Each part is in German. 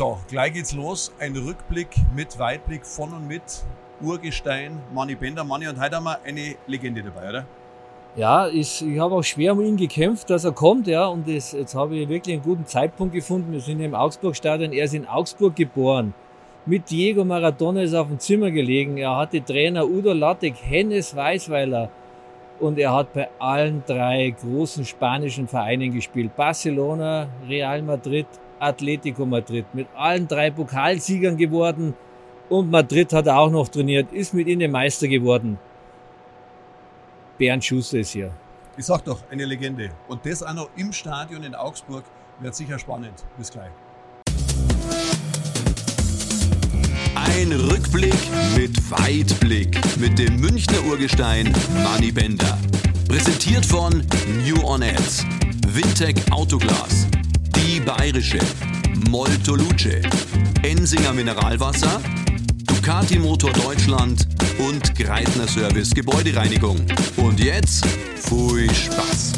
So, gleich geht's los. Ein Rückblick mit Weitblick von und mit Urgestein, Manni Bender. Manni, und heute haben wir eine Legende dabei, oder? Ja, ich, ich habe auch schwer um ihn gekämpft, dass er kommt, ja. Und das, jetzt habe ich wirklich einen guten Zeitpunkt gefunden. Wir sind im Augsburg-Stadion. Er ist in Augsburg geboren. Mit Diego Maradona ist er auf dem Zimmer gelegen. Er hatte Trainer Udo Lattek, Hennes Weißweiler. Und er hat bei allen drei großen spanischen Vereinen gespielt. Barcelona, Real Madrid, Atletico Madrid. Mit allen drei Pokalsiegern geworden. Und Madrid hat er auch noch trainiert, ist mit ihnen Meister geworden. Bernd Schuster ist hier. Ich sag doch, eine Legende. Und das auch noch im Stadion in Augsburg wird sicher spannend. Bis gleich. Ein Rückblick mit Weitblick mit dem Münchner Urgestein Manny Bender. Präsentiert von New On Ads, Wintec Autoglas, Bayerische, Molto Luce, Ensinger Mineralwasser, Ducati Motor Deutschland und Greitner Service Gebäudereinigung. Und jetzt, pfui Spaß.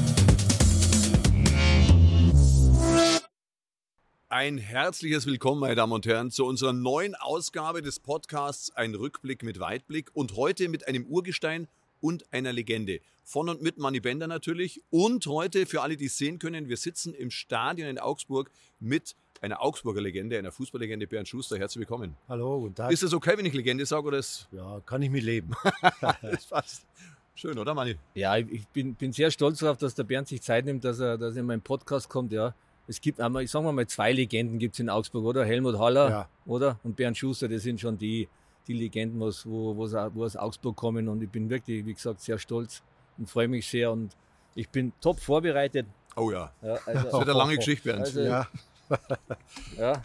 Ein herzliches Willkommen, meine Damen und Herren, zu unserer neuen Ausgabe des Podcasts Ein Rückblick mit Weitblick und heute mit einem Urgestein und einer Legende. Von und mit Manny Bender natürlich und heute für alle, die es sehen können, wir sitzen im Stadion in Augsburg mit einer Augsburger Legende, einer Fußballlegende, Bernd Schuster. Herzlich willkommen. Hallo, guten Tag. Ist es okay, wenn ich Legende sage oder ist ja, kann ich mit leben. das passt. Schön, oder Manni? Ja, ich bin, bin sehr stolz darauf, dass der Bernd sich Zeit nimmt, dass er, dass er in meinen Podcast kommt. Ja, es gibt einmal, ich sage mal, zwei Legenden gibt es in Augsburg, oder? Helmut Haller, Ja. oder? Und Bernd Schuster, das sind schon die, die Legenden, was, wo, wo, wo aus Augsburg kommen. Und ich bin wirklich, wie gesagt, sehr stolz und freue mich sehr. Und ich bin top vorbereitet. Oh ja. Ja, Das also, wird eine lange Geschichte, Bernd. Also- Ja, ja.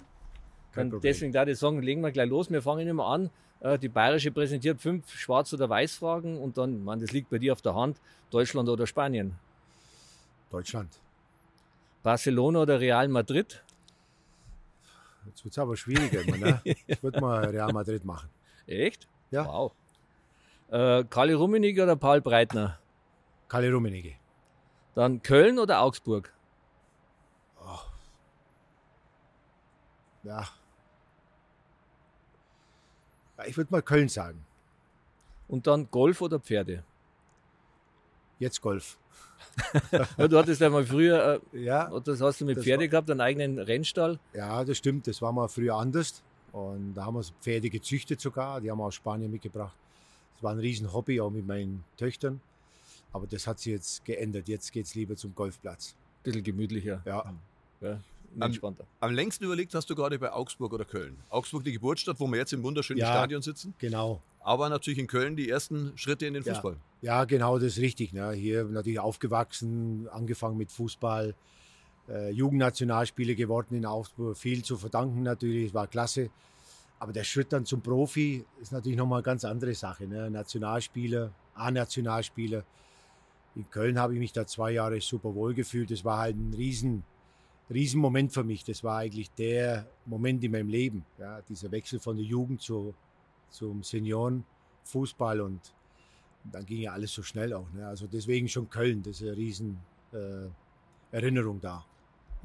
Und deswegen da ich sagen, legen wir gleich los. Wir fangen immer an. Äh, Die Bayerische präsentiert fünf Schwarz- oder Weiß-Fragen und dann, man, das liegt bei dir auf der Hand, Deutschland oder Spanien. Deutschland. Barcelona oder Real Madrid? Jetzt wird es aber schwieriger. immer, Ne? Ich würde mal Real Madrid machen. Echt? Ja. Wow. Äh, Kali Rummenigge oder Paul Breitner? Kalle Rummenigge. Dann Köln oder Augsburg? Ja. Ja, Ich würde mal Köln sagen. Und dann Golf oder Pferde? Jetzt Golf. Ja, du hattest ja mal früher, Ja, äh, das hast du mit Pferde war- gehabt, einen eigenen Rennstall. ja, das stimmt. Das war mal früher anders. Und da haben wir Pferde gezüchtet sogar. Die haben wir aus Spanien mitgebracht. Das war ein Riesenhobby, auch mit meinen Töchtern. Aber das hat sich jetzt geändert. Jetzt geht es lieber zum Golfplatz. Bisschen gemütlicher, Ja, ja, Am- entspannter. Am längsten überlegt hast du gerade bei Augsburg oder Köln. Augsburg die Geburtsstadt, wo wir jetzt im wunderschönen Ja. Stadion sitzen, genau. aber natürlich in Köln die ersten Schritte in den Ja. Fußball. Ja, genau, das ist richtig. Ne? Hier natürlich aufgewachsen, angefangen mit Fußball, äh, Jugendnationalspieler geworden in Augsburg, viel zu verdanken natürlich, war klasse. Aber der Schritt dann zum Profi ist natürlich nochmal eine ganz andere Sache. Ne? Nationalspieler, A-Nationalspieler. In Köln habe ich mich da zwei Jahre super wohl gefühlt. Das war halt ein riesen, riesen Moment für mich. Das war eigentlich der Moment in meinem Leben. Ja? Dieser Wechsel von der Jugend zu, zum Seniorenfußball und und dann ging ja alles so schnell auch. Ne? Also deswegen schon Köln, das ist eine riesen äh, Erinnerung da.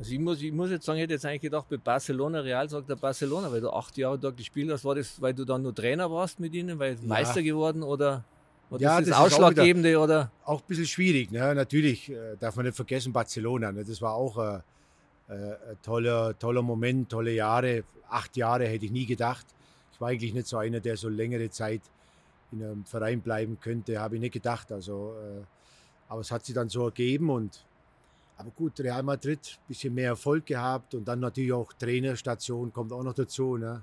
Also ich muss, ich muss jetzt sagen, ich hätte jetzt eigentlich gedacht, bei Barcelona, Real sagt er Barcelona, weil du acht Jahre dort gespielt hast. War das, weil du dann nur Trainer warst mit ihnen, weil Meister geworden oder war Ja, das das, ist auch Ausschlaggebende oder? Auch ein bisschen schwierig. Ne? Natürlich äh, darf man nicht vergessen, Barcelona. Ne? Das war auch äh, äh, ein toller, toller Moment, tolle Jahre. Acht Jahre hätte ich nie gedacht. Ich war eigentlich nicht so einer, der so längere Zeit in einem Verein bleiben könnte, habe ich nicht gedacht. Also, äh, aber es hat sich dann so ergeben und aber gut, Real Madrid, bisschen mehr Erfolg gehabt und dann natürlich auch Trainerstation kommt auch noch dazu. Ne?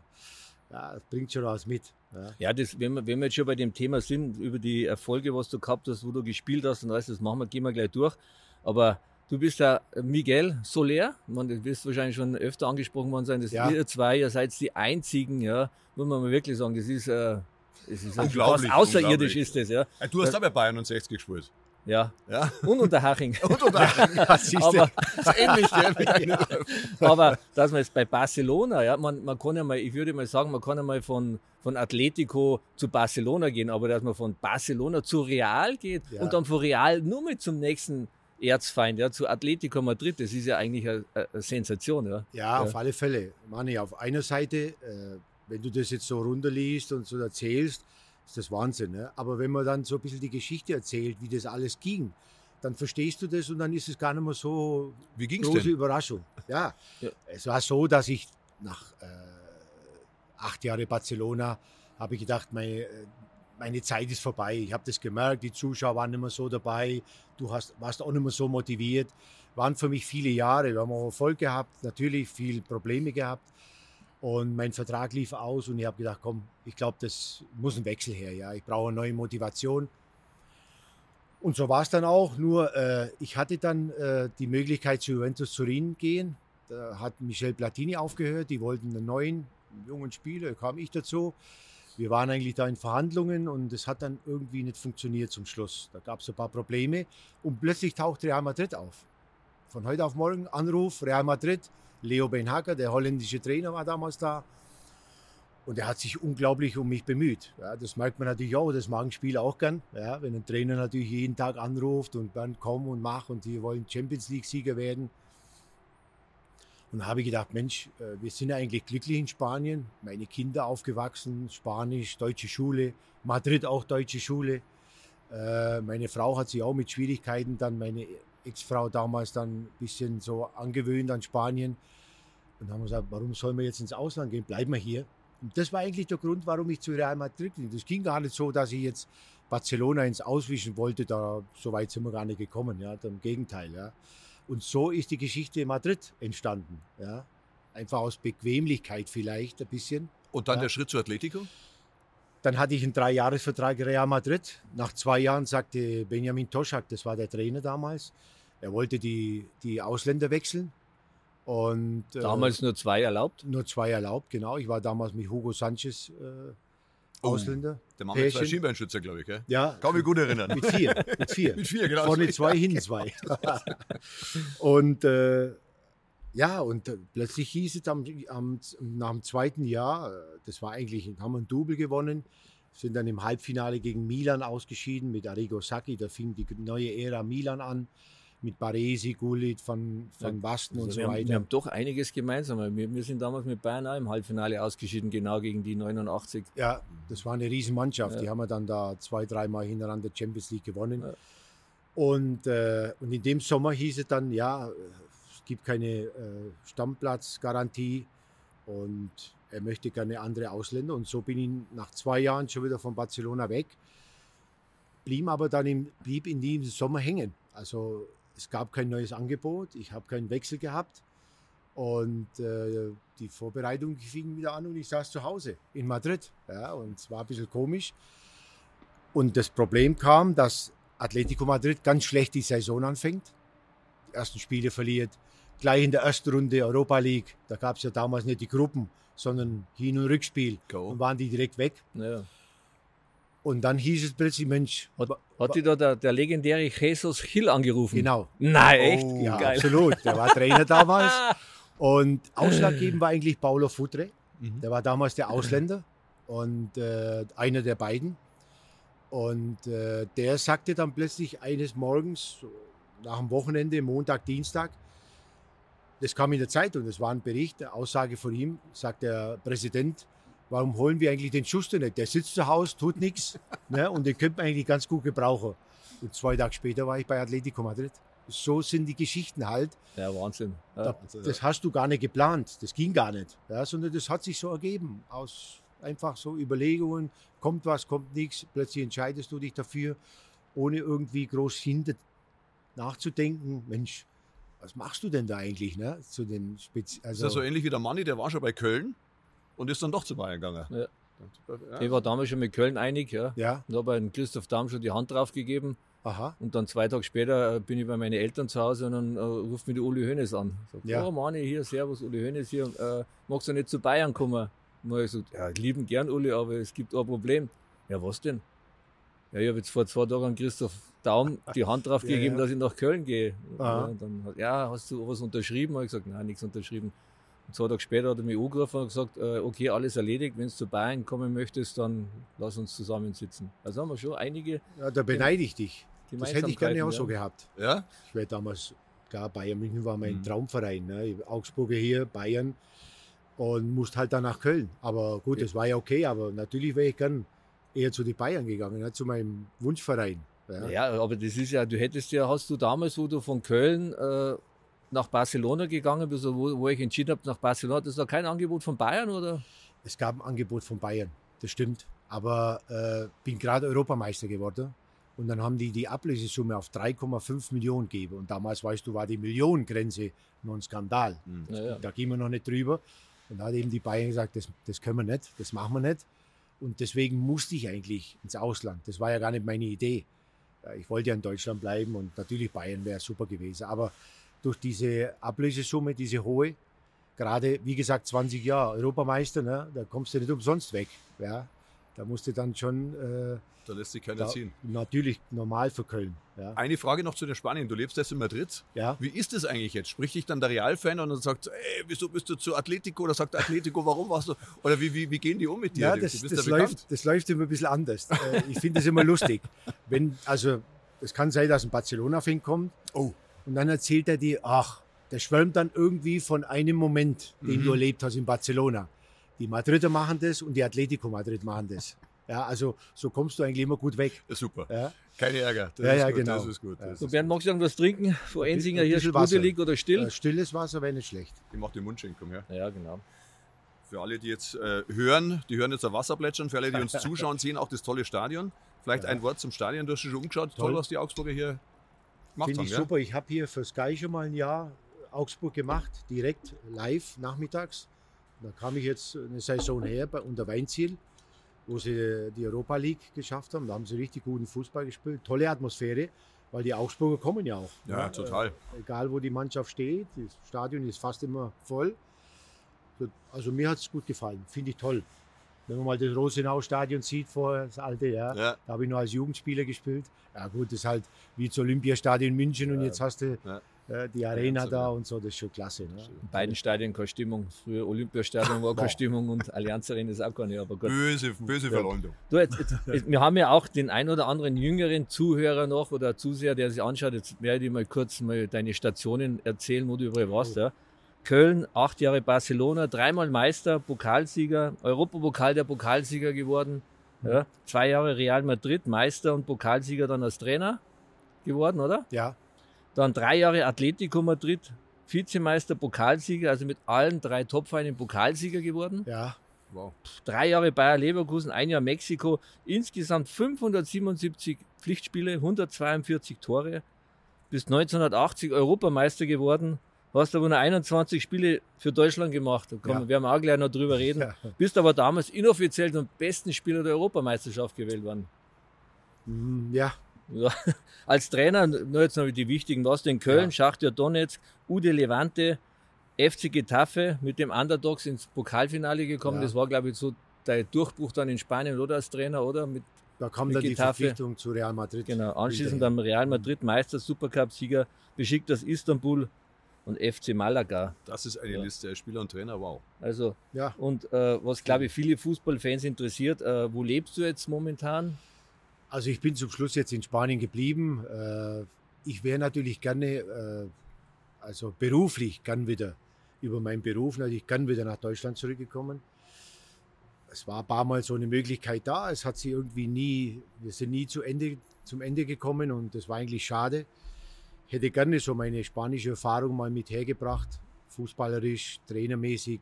Ja, das bringt schon was mit. Ja. Ja, das, wenn, wir, wenn wir jetzt schon bei dem Thema sind, über die Erfolge, was du gehabt hast, wo du gespielt hast und alles, das machen wir, gehen wir gleich durch. Aber du bist ja Miguel Soler, man, du wirst wahrscheinlich schon öfter angesprochen worden sein, dass Ja. ihr zwei, ihr seid die einzigen, ja, muss man mal wirklich sagen, das ist, äh, das ist Unglaublich, fast außerirdisch unglaublich. ist das, ja. Äh, Du hast da bei Bayern und 60 gespielt. Ja. Ja. Und unter Haching. Und oder? Ja. Aber, so ähnlich, gell? Mit einem- aber dass man jetzt bei Barcelona, ja, man, man kann ja mal, ich würde mal sagen, man kann ja mal von, von Atletico zu Barcelona gehen, aber dass man von Barcelona zu Real geht Ja. und dann von Real nur mal zum nächsten Erzfeind, ja, zu Atletico Madrid. Das ist ja eigentlich eine, eine Sensation, ja. Ja, auf alle Fälle. Mani, auf einer Seite, äh, wenn du das jetzt so runterliest und so erzählst, ist das Wahnsinn. Ne? Aber wenn man dann so ein bisschen die Geschichte erzählt, wie das alles ging, dann verstehst du das und dann ist es gar nicht mehr so Wie ging's große denn? Überraschung. Ja. Ja. es war so, dass ich nach äh, acht Jahren Barcelona habe ich gedacht, meine, meine Zeit ist vorbei. Ich habe das gemerkt, die Zuschauer waren nicht mehr so dabei, du hast, warst auch nicht mehr so motiviert. Waren für mich viele Jahre, wir haben auch Erfolg gehabt, natürlich viel Probleme gehabt. Und mein Vertrag lief aus und ich habe gedacht, komm, ich glaube, das muss ein Wechsel her. Ja, ich brauche eine neue Motivation. Und so war es dann auch. Nur äh, ich hatte dann äh, die Möglichkeit zu Juventus Turin gehen. Da hat Michel Platini aufgehört. Die wollten einen neuen jungen Spieler. Da kam ich dazu. Wir waren eigentlich da in Verhandlungen und es hat dann irgendwie nicht funktioniert zum Schluss. Da gab es ein paar Probleme und plötzlich taucht Real Madrid auf. Von heute auf morgen Anruf Real Madrid. Leo Benhacker, der holländische Trainer, war damals da. Und er hat sich unglaublich um mich bemüht. Ja, das merkt man natürlich auch, das mag ein Spieler auch gern. Ja, wenn ein Trainer natürlich jeden Tag anruft und dann komm und mach und die wollen Champions League-Sieger werden. Und da habe ich gedacht, Mensch, äh, wir sind ja eigentlich glücklich in Spanien. Meine Kinder aufgewachsen, Spanisch, deutsche Schule, Madrid auch deutsche Schule. Äh, Meine Frau hat sich auch mit Schwierigkeiten dann, meine Ex-Frau damals dann ein bisschen so angewöhnt an Spanien. Und dann haben wir gesagt, warum sollen wir jetzt ins Ausland gehen? Bleiben wir hier. Und das war eigentlich der Grund, warum ich zu Real Madrid ging. Das ging gar nicht so, dass ich jetzt Barcelona ins Auswischen wollte. Da, so weit sind wir gar nicht gekommen. Ja, im Gegenteil. Ja. Und so ist die Geschichte Madrid entstanden. Ja. Einfach aus Bequemlichkeit vielleicht ein bisschen. Und dann Ja. der Schritt zu Atletico? Dann hatte ich einen Dreijahresvertrag Real Madrid. Nach zwei Jahren sagte Benjamin Toschak, das war der Trainer damals, er wollte die, die Ausländer wechseln. Und äh, Damals nur zwei erlaubt. nur zwei erlaubt, genau. Ich war damals mit Hugo Sanchez äh, Oh. Ausländer. Der Mann mit zwei. Schienbeinschützer, glaube ich. Gell? Ja, Kann mich gut erinnern. mit vier. Mit vier. Mit vier, genau. Vorne zwei, hinten zwei. und äh, ja, und äh, plötzlich hieß es am, am, nach dem zweiten Jahr, äh, das war eigentlich, haben wir ein Double gewonnen, sind dann im Halbfinale gegen Milan ausgeschieden mit Arrigo Sacchi. Da fing die neue Ära Milan an, mit Baresi, Gullit, Van, Van Basten und Also so wir, haben, wir weiter. haben doch einiges gemeinsam. Wir, wir sind damals mit Bayern auch im Halbfinale ausgeschieden, genau gegen die 89. Ja, das war eine Riesenmannschaft. Ja. Die haben wir dann da zwei, dreimal hintereinander Champions League gewonnen. Ja. Und, äh, und in dem Sommer hieß es dann, ja, es gibt keine äh, Stammplatzgarantie und er möchte gerne andere Ausländer. Und so bin ich nach zwei Jahren schon wieder von Barcelona weg, blieb aber dann im, blieb in diesem Sommer hängen. Also es gab kein neues Angebot, ich habe keinen Wechsel gehabt. Und äh, die Vorbereitung fing wieder an und ich saß zu Hause in Madrid. Ja, und es war ein bisschen komisch. Und das Problem kam, dass Atletico Madrid ganz schlecht die Saison anfängt. Die ersten Spiele verliert. Gleich in der ersten Runde Europa League. Da gab es ja damals nicht die Gruppen, sondern Hin- und Rückspiel. Go. Und waren die direkt weg. Ja. Und dann hieß es plötzlich, Mensch, Hat, hat die da der, der legendäre Jesus Hill angerufen? genau. Nein, echt? Oh, Ja, Geil. absolut. Der war Trainer damals. Und ausschlaggebend war eigentlich Paulo Futre. Mhm. Der war damals der Ausländer und äh, einer der beiden. Und äh, der sagte dann plötzlich eines Morgens, nach dem Wochenende, Montag, Dienstag, das kam in der Zeitung, das war ein Bericht, eine Aussage von ihm, sagt der Präsident, warum holen wir eigentlich den Schuster nicht? Der sitzt zu Hause, tut nichts ne, und den könnte man eigentlich ganz gut gebrauchen. Und zwei Tage später war ich bei Atletico Madrid. So sind die Geschichten halt. Ja, Wahnsinn. Da, Ja. das hast du gar nicht geplant, das ging gar nicht, ja, sondern das hat sich so ergeben aus einfach so Überlegungen, kommt was, kommt nichts, plötzlich entscheidest du dich dafür, ohne irgendwie groß hinter nachzudenken, Mensch, was machst du denn da eigentlich, ne? Zu den Spezi Das ist also, ja so ähnlich wie der Manni, der war schon bei Köln und ist dann doch zu Bayern gegangen. Ja. Ja. Ich war damals schon mit Köln einig, ja. ja, Und habe Christoph Damm schon die Hand drauf gegeben. aha, Und dann zwei Tage später äh, bin ich bei meinen Eltern zu Hause und dann äh, ruft mich der Uli Hoeneß an. Sagt, Ja. oh Mani, hier, servus, Uli Hoeneß hier. Äh, magst du nicht zu Bayern kommen? Und dann hab ich gesagt, ja, lieben gern, Uli, aber es gibt ein Problem. Ja, was denn? Ja, ich habe jetzt vor zwei Tagen an Christoph Daum die Hand drauf Ja, gegeben, ja. dass ich nach Köln gehe. Ja, dann, ja, hast du was unterschrieben? Habe ich gesagt, nein, nichts unterschrieben. Und zwei Tage später hat er mich angerufen und gesagt, äh, okay, alles erledigt, wenn du zu Bayern kommen möchtest, dann lass uns zusammensitzen. Also haben wir schon einige ja, da beneide ich dich. Das hätte ich gerne auch Gemeinsamkeiten, so ja. gehabt. Ja? Ich wäre damals, klar, Bayern München war mein Mhm. Traumverein. Ne? Augsburger hier, Bayern und musste halt dann nach Köln. Aber gut, Ja. das war ja okay, aber natürlich wäre ich gern eher zu den Bayern gegangen, ne? zu meinem Wunschverein. Ja. Ja, aber das ist ja, du hättest ja, hast du damals, wo du von Köln äh, nach Barcelona gegangen bist, wo, wo ich entschieden habe, nach Barcelona, hat es da kein Angebot von Bayern oder? Es gab ein Angebot von Bayern, das stimmt. Aber äh, bin gerade Europameister geworden. Und dann haben die die Ablösesumme auf 3,5 Millionen gegeben. Und damals, weißt du, war die Millionengrenze noch ein Skandal. Naja. Da gehen wir noch nicht drüber. Und da hat eben die Bayern gesagt, das, das können wir nicht, das machen wir nicht. Und deswegen musste ich eigentlich ins Ausland. Das war ja gar nicht meine Idee. Ja, Ich wollte ja in Deutschland bleiben und natürlich Bayern wäre super gewesen. Aber durch diese Ablösesumme, diese hohe, gerade wie gesagt 20 Jahre Europameister, ne, da kommst du nicht umsonst weg. Ja, da musst du dann schon äh, Da lässt sich keiner da, ziehen. natürlich normal für Köln. Ja, Eine Frage noch zu den Spanien. Du lebst jetzt in Madrid. ja. Wie ist es eigentlich jetzt? Spricht dich dann der Real-Fan und dann sagt, ey, wieso bist du zu Atletico? Oder sagt Atletico, warum warst du? Oder wie, wie, wie gehen die um mit dir? Ja, das, das, bekannt. läuft, das läuft immer ein bisschen anders. Äh, ich finde das immer lustig. Wenn, also, es kann sein, dass ein Barcelona-Fan kommt Oh. Und dann erzählt er dir, ach, der schwärmt dann irgendwie von einem Moment, den Mhm. du erlebt hast in Barcelona. Die Madrider machen das und die Atletico Madrid machen das. Ja, also so kommst du eigentlich immer gut weg. Ja, super. Ja, Keine Ärger. Das Ja, ist ja, gut. genau. Das ist gut. Ja. Das So, Bernd, magst du irgendwas trinken? Vor Ein Ensinger hier Wasser. sprudelig oder still? äh, stilles Wasser wäre nicht schlecht. Ich mache die Mundschenkung, ja. Ja, genau. Für alle, die jetzt äh, hören, die hören jetzt ein Wasser plätschern. Für alle, die uns zuschauen, sehen auch das tolle Stadion. Vielleicht Ja. ein Wort zum Stadion. Du hast dich schon umgeschaut. Toll, Toll. was die Augsburger hier Finde ich Ja? super. Ich habe hier für Sky schon mal ein Jahr Augsburg gemacht, direkt live nachmittags. Da kam ich jetzt eine Saison her bei, unter Weinziel, wo sie die Europa League geschafft haben. Da haben sie richtig guten Fußball gespielt. Tolle Atmosphäre, weil die Augsburger kommen ja auch. Ja, ne? total. Äh, egal wo die Mannschaft steht, das Stadion ist fast immer voll. So, Also mir hat es gut gefallen, finde ich toll. Wenn man mal das Rosenau-Stadion sieht vorher, das alte, ja, Ja. da habe ich noch als Jugendspieler gespielt. Ja gut, das ist halt wie das Olympiastadion München und jetzt hast du Ja. äh, die Arena da und so, das ist schon klasse. Ne? In beiden Stadien keine Stimmung. Früher Olympiastadion war keine. Stimmung und Allianz Arena ist auch keine, aber gut. Böse, böse Verleumdung. Du, jetzt, jetzt, jetzt, wir haben ja auch den ein oder anderen jüngeren Zuhörer noch oder Zuseher, der sich anschaut. Jetzt werde ich mal kurz mal deine Stationen erzählen, wo du überall warst. Ja. Köln, acht Jahre Barcelona, dreimal Meister, Pokalsieger, Europapokal der Pokalsieger geworden. Ja. Zwei Jahre Real Madrid, Meister und Pokalsieger dann als Trainer geworden, oder? Ja, Dann drei Jahre Atletico Madrid, Vizemeister, Pokalsieger, also mit allen drei Topvereinen Pokalsieger geworden ja, Wow. drei Jahre Bayer Leverkusen, ein Jahr Mexiko, insgesamt 577 Pflichtspiele, 142 Tore, bis 1980 Europameister geworden, hast aber nur 21 Spiele für Deutschland gemacht. Da kommen, Ja. werden wir auch gleich noch drüber reden. Ja. Bist aber damals inoffiziell zum besten Spieler der Europameisterschaft gewählt worden. Mm, ja, Ja. Als Trainer, nur jetzt noch die wichtigen, was in Köln, Ja. Schachtja Donetsk, Ude Levante, FC Getafe mit dem Underdogs ins Pokalfinale gekommen. Ja. Das war, glaube ich, so der Durchbruch dann in Spanien oder als Trainer, oder? Mit, da kam Mit dann die Getafe. Verpflichtung zu Real Madrid. genau. Anschließend dann Real Madrid, Meister, Supercup-Sieger, beschickt aus Istanbul und FC Malaga. Das ist eine Ja. Liste. Spieler und Trainer, wow. Also, Ja, und äh, was, glaube ich, viele Fußballfans interessiert, äh, wo lebst du jetzt momentan? Also ich bin zum Schluss jetzt in Spanien geblieben. Äh, Ich wäre natürlich gerne, äh, also beruflich gern wieder über meinen Beruf natürlich gern wieder nach Deutschland zurückgekommen. Es war ein paar Mal so eine Möglichkeit da. Es hat sie irgendwie nie, wir sind nie zu Ende, zum Ende gekommen und das war eigentlich schade. Hätte gerne so meine spanische Erfahrung mal mit hergebracht, fußballerisch, trainermäßig,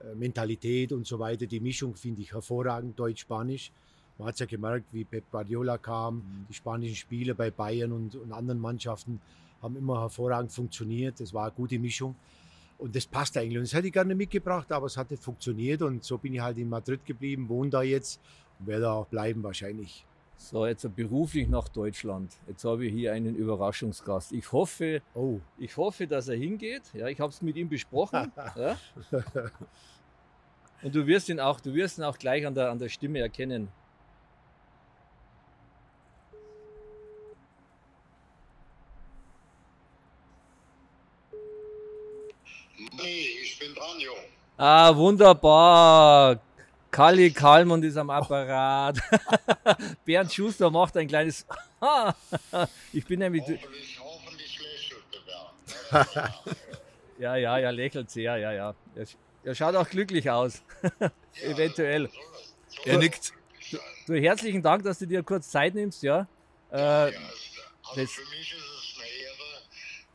äh, Mentalität und so weiter. Die Mischung finde ich hervorragend, Deutsch-Spanisch. Man hat es ja gemerkt, wie Pep Guardiola kam, die spanischen Spieler bei Bayern und, und anderen Mannschaften haben immer hervorragend funktioniert. Das war eine gute Mischung. Und das passt eigentlich. Und das hätte ich gerne mitgebracht, aber es hat nicht funktioniert. Und so bin ich halt in Madrid geblieben, wohne da jetzt und werde auch bleiben wahrscheinlich. So, jetzt beruflich nach Deutschland. Jetzt habe ich hier einen Überraschungsgast. Ich hoffe, Oh, ich hoffe, dass er hingeht. Ja, ich habe es mit ihm besprochen. ja. Und du wirst ihn auch, du wirst ihn auch gleich an der, an der Stimme erkennen. Nee, ich bin dran, Jo. Ah, wunderbar. Kalli Kalmund ist am Apparat. Bernd Schuster macht ein kleines. ich bin nämlich. Hoffentlich, hoffentlich lächelt der Bernd. ja, ja, er lächelt sehr, ja, ja. Er, er schaut auch glücklich aus. Eventuell. Er nickt. Du, du, herzlichen Dank, dass du dir kurz Zeit nimmst, ja. Äh, ja also das- für mich ist es eine Ehre,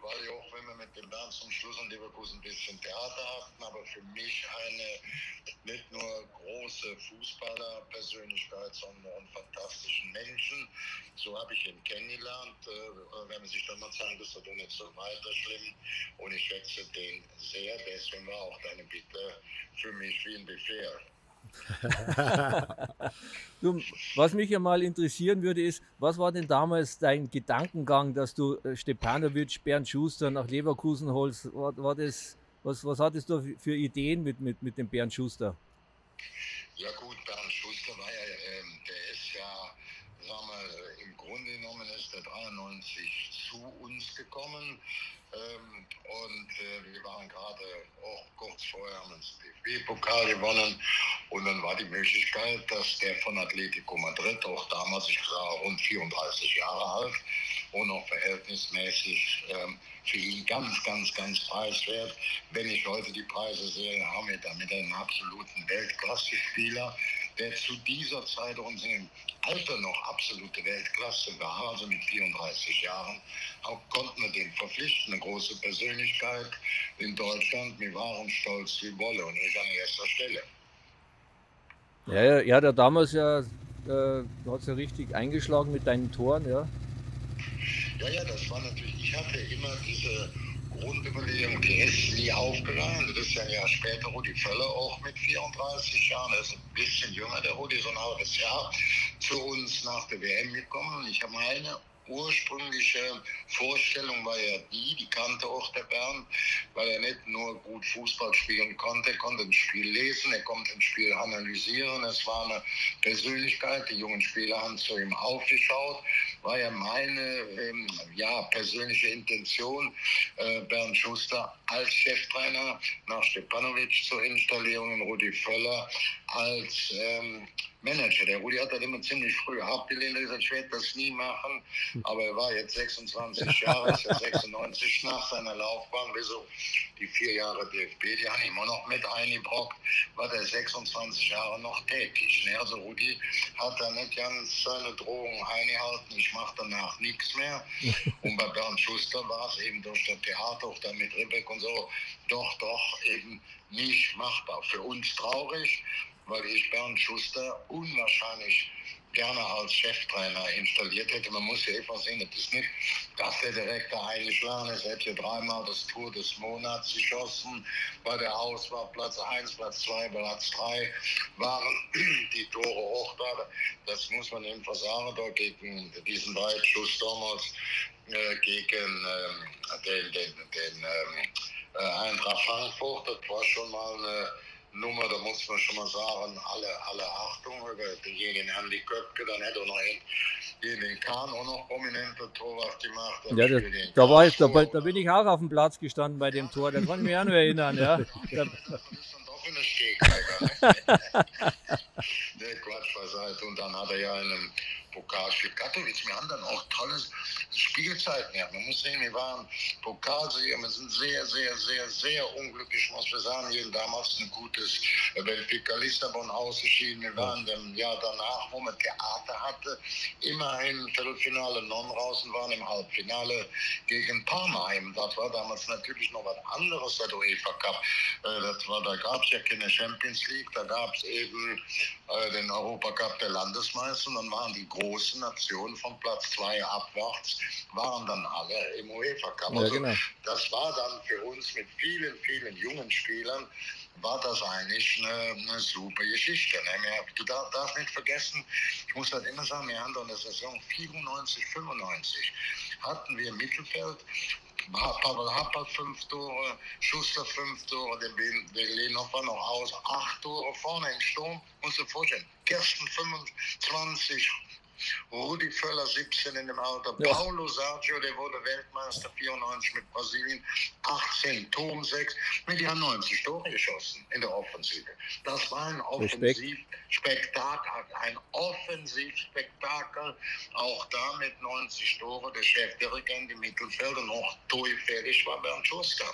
weil ich auch wenn wir mit dem Bernd zum Schluss in Leverkusen ein bisschen Theater hatten, aber für mich eine nicht nur große Fußballerpersönlichkeit, sondern einen fantastischen Menschen. So habe ich ihn kennengelernt. Äh, wenn man sich dann mal sagen, das ist doch nicht so weiter schlimm. Und ich schätze den sehr, deswegen war auch deine Bitte für mich wie ein Befehl. Du, was mich ja mal interessieren würde, ist, was war denn damals dein Gedankengang, dass du äh, Stepanovic, Bernd Schuster nach Leverkusen holst? War, war das, was, was hattest du für- Ideen mit, mit, mit dem Bernd Schuster? Ja gut, Bernd Schuster war ja, ähm, der ist ja, sagen wir, im Grunde genommen ist der 93 zu uns gekommen. Ähm, und äh, wir waren gerade auch kurz vorher, haben uns DFB-Pokal gewonnen. Und dann war die Möglichkeit, dass der von Atletico Madrid, auch damals, ich war rund 34 Jahre alt, und auch verhältnismäßig ähm, für ihn ganz, ganz, ganz preiswert. Wenn ich heute die Preise sehe, haben wir damit einen absoluten Weltklasse-Spieler, der zu dieser Zeit und im Alter noch absolute Weltklasse war, also mit 34 Jahren, auch konnten wir den verpflichten, eine große Persönlichkeit in Deutschland. Wir waren stolz wie Wolle und ich an erster Stelle. Ja, ja, ja der damals ja, äh, du hast ja richtig eingeschlagen mit deinen Toren, ja. Ja, ja, das war natürlich, ich hatte immer diese Ist nie aufgegangen. Das ist ja ein Jahr später Rudi Völler auch mit 34 Jahren, er ist ein bisschen jünger, der Rudi, so ein halbes Jahr, zu uns nach der WM gekommen. Ich habe meine ursprüngliche Vorstellung war ja die, die kannte auch der Bernd, weil er nicht nur gut Fußball spielen konnte, er konnte ein Spiel lesen, er konnte ein Spiel analysieren, es war eine Persönlichkeit, die jungen Spieler haben zu ihm aufgeschaut, war ja meine ähm, ja, persönliche Intention, äh, Bernd Schuster als Cheftrainer nach Stepanovic zur Installierung und Rudi Völler als ähm, Manager. Der Rudi hat das immer ziemlich früh abgelehnt, er hat gesagt, ich werde das nie machen, aber er war jetzt 26 Jahre, ist ja 96 nach seiner Laufbahn, auf die vier Jahre DFB, die haben immer noch mit eingebrockt, war der 26 Jahre noch tätig. Ne? Also Rudi hat da nicht ganz seine Drohung eingehalten, ich mache danach nichts mehr. Und bei Bernd Schuster war es eben durch das Theater, auch dann mit Ribbeck und so, doch, doch eben nicht machbar. Für uns traurig, weil ich Bernd Schuster unwahrscheinlich gerne als Cheftrainer installiert hätte. Man muss ja einfach sehen, das ist nicht, dass der direkt da eingeschlagen ist. Er hat hier dreimal das Tour des Monats geschossen. Bei der Auswahl Platz 1, Platz 2, Platz 3 waren die Tore hoch da. Das muss man eben sagen, da gegen diesen Weitschuss damals äh, gegen ähm, den, den, den ähm, äh, Eintracht Frankfurt. Das war schon mal eine Nummer, da muss man schon mal sagen, alle, alle Achtung denjenigen Andy Köpke, dann hätte er noch einen, den Kahn auch noch prominenter Torwart gemacht. Ja, das, den da, war ich, da, da bin ich auch auf dem Platz gestanden bei dem Tor, da kann ich mich auch noch erinnern, ja. Stegreifer. Der Quatsch beiseite. Und dann hat er ja in einem Pokalspiel Katowice, wir haben dann auch tolle Spielzeiten gehabt. Man muss sehen, wir waren Pokalsieger, wir sind sehr, sehr, sehr, sehr unglücklich, muss man sagen. Wir haben damals ein gutes Benfica Lissabon ausgeschieden. Wir waren im Jahr danach, wo man Theater hatte, immerhin Viertelfinale non raus und waren im Halbfinale gegen Parma. Das war damals natürlich noch was anderes, der UEFA Cup. Äh, Das war, da gab es ja keine Champions League, da gab es eben äh, den Europacup der Landesmeister und dann waren die großen Nationen von Platz 2 abwärts, waren dann alle im UEFA Cup. Ja, Also genau. das war dann für uns mit vielen, vielen jungen Spielern, war das eigentlich eine, eine super Geschichte. Ne? Du darf, darfst nicht vergessen, ich muss halt immer sagen, wir haben dann in der Saison 94, 95 hatten wir im Mittelfeld Pavel Happel fünf Tore, Schuster fünf Tore, der Lehnhoff war noch aus, acht Tore vorne im Sturm, musst du dir vorstellen, Gersten 25, Rudi Völler 17 in dem Alter, Ja. Paulo Sergio, der wurde Weltmeister 94 mit Brasilien, 18, Tom 6, mit die haben 90 Tore geschossen in der Offensive. Das war ein. Offensivspektakel, ein Offensivspektakel, auch da mit 90 Tore, der Chefdirigent im Mittelfeld und noch torgefährlich war Bernd Schuster.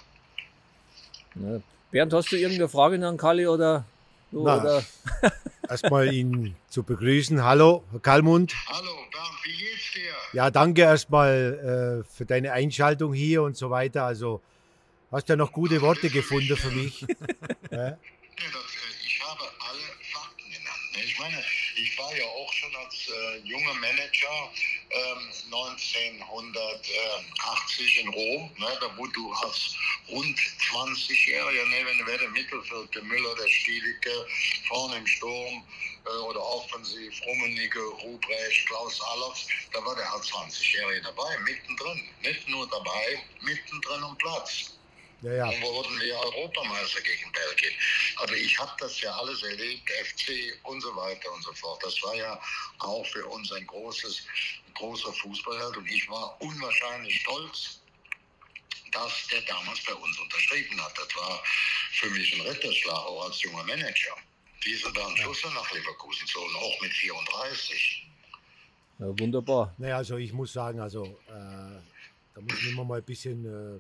Ja. Bernd, hast du irgendeine Frage an Kali oder? Du, Na. Erstmal ihn zu begrüßen. Hallo, Herr Kalmund. Hallo Bernd, wie geht's dir? Ja, danke erstmal äh, für deine Einschaltung hier und so weiter. Also hast ja noch gute Worte gefunden für mich. ja, Ja, das, äh, ich habe alle Fakten genannt. ne? Ich meine, war ja auch schon als äh, junger Manager ähm, 1980 in Rom, ne, da wo du als rund 20-Jähriger, ne, wenn du wer der Mittelfeld, der Müller, der Stielicke, vorne im Sturm äh, oder offensiv, Rummenigge, Ruprecht, Klaus Allofs, da war der als 20-Jährige dabei, mittendrin. Nicht nur dabei, mittendrin am Platz. Ja, ja. Und wurden wir Europameister gegen Belgien. Aber ich habe das ja alles erlebt, FC und so weiter und so fort. Das war ja auch für uns ein großes, großer Fußballheld und ich war unwahrscheinlich stolz, dass der damals bei uns unterschrieben hat. Das war für mich ein Ritterschlag auch als junger Manager. Diese dann Schusser nach Leverkusen zogen, auch mit 34. Ja, wunderbar. Naja, also ich muss sagen, also äh, da muss ich immer mal ein bisschen äh,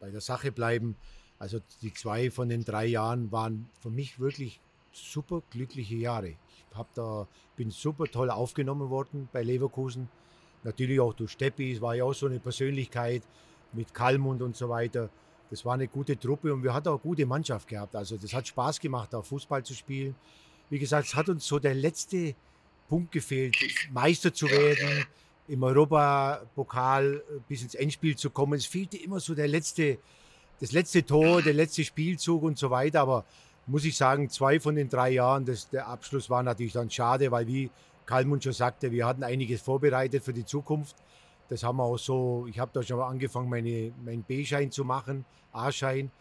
bei der Sache bleiben. Also die zwei von den drei Jahren waren für mich wirklich super glückliche Jahre. Ich hab da, bin super toll aufgenommen worden bei Leverkusen. Natürlich auch durch Steppi, es war ja auch so eine Persönlichkeit mit Kalmund und so weiter. Das war eine gute Truppe und wir hatten auch eine gute Mannschaft gehabt. Also das hat Spaß gemacht, auch Fußball zu spielen. Wie gesagt, es hat uns so der letzte Punkt gefehlt, Meister zu werden. Im Europapokal bis ins Endspiel zu kommen. Es fehlte immer so der letzte, das letzte Tor, der letzte Spielzug und so weiter. Aber muss ich sagen, zwei von den drei Jahren, das, der Abschluss war natürlich dann schade, weil wie Kalmund schon sagte, wir hatten einiges vorbereitet für die Zukunft. Das haben wir auch so, ich habe da schon mal angefangen, meine, meinen B-Schein zu machen, A-Schein,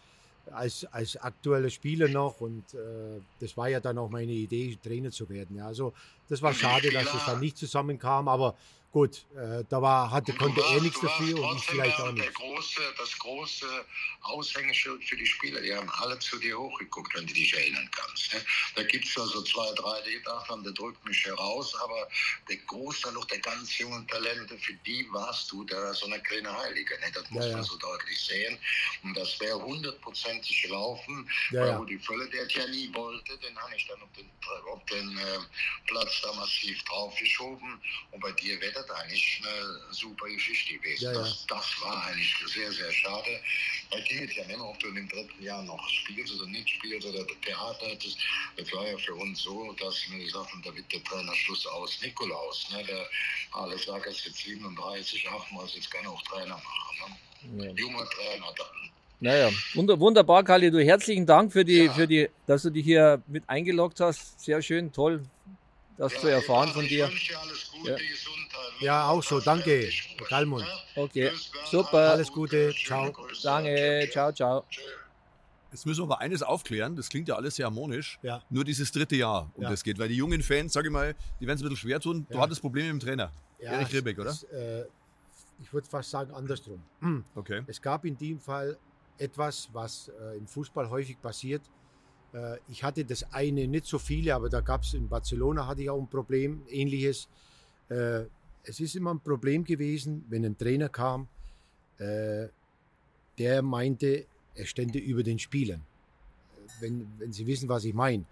als, als aktueller Spieler noch. Und äh, das war ja dann auch meine Idee, Trainer zu werden. Ja, also das war schade, dass es dann nicht zusammenkam, aber gut, äh, da war, hatte, konnte er nichts dafür und ich vielleicht auch der nicht. Große, das große Aushängeschild für die Spieler. Die haben alle zu dir hochgeguckt, wenn du dich erinnern kannst. Ne? Da gibt es also zwei, drei, die gedacht haben, der drückt mich heraus, aber der Großteil noch der ganz jungen Talente, für die warst du da so eine kleine Heilige. Ne? Das muss Ja, ja. man so deutlich sehen. Und das wäre hundertprozentig gelaufen, Ja, weil ja. Rudi Völler, der es ja nie wollte, den habe ich dann auf den, auf den äh, Platz da massiv draufgeschoben. Und bei dir wäre das eigentlich eine super Geschichte gewesen. Ja, ja. Das, das war eigentlich sehr, sehr schade. Da ging es ja nicht mehr, ob du in dem dritten Jahr noch spielst oder nicht spielst oder Theater hättest. Das war ja für uns so, dass wir gesagt haben, da wird der Trainer Schluss aus. Nikolaus, ne? der alles sagt, er ist jetzt 37, ach, muss jetzt gerne auch Trainer machen. Ne? Ja. Junger Trainer dann. Naja, wunder, wunderbar, Kali. Du herzlichen Dank für die, Ja. für die, dass du dich hier mit eingeloggt hast. Sehr schön, toll, das zu erfahren von ich dir. wünsche dir alles Gute, Ja. Gesundheit. Ja, auch so, danke, Kalmund. Okay, super. Alles Gute, ciao. Danke, ciao, ciao. Jetzt müssen wir aber eines aufklären, das klingt ja alles sehr harmonisch. Ja. Nur dieses dritte Jahr, um Ja. das geht. Weil die jungen Fans, sage ich mal, die werden es ein bisschen schwer tun. Du Ja. hattest Probleme mit dem Trainer. Erich Ribbeck, oder? Es, äh, ich würde fast sagen andersrum. Okay. Es gab in dem Fall etwas, was äh, im Fußball häufig passiert. Äh, ich hatte das eine nicht so viele, aber da gab es in Barcelona hatte ich auch ein Problem, ähnliches. Es ist immer ein Problem gewesen, wenn ein Trainer kam, äh, der meinte, er stände über den Spielern. Wenn, wenn Sie wissen, was ich meine,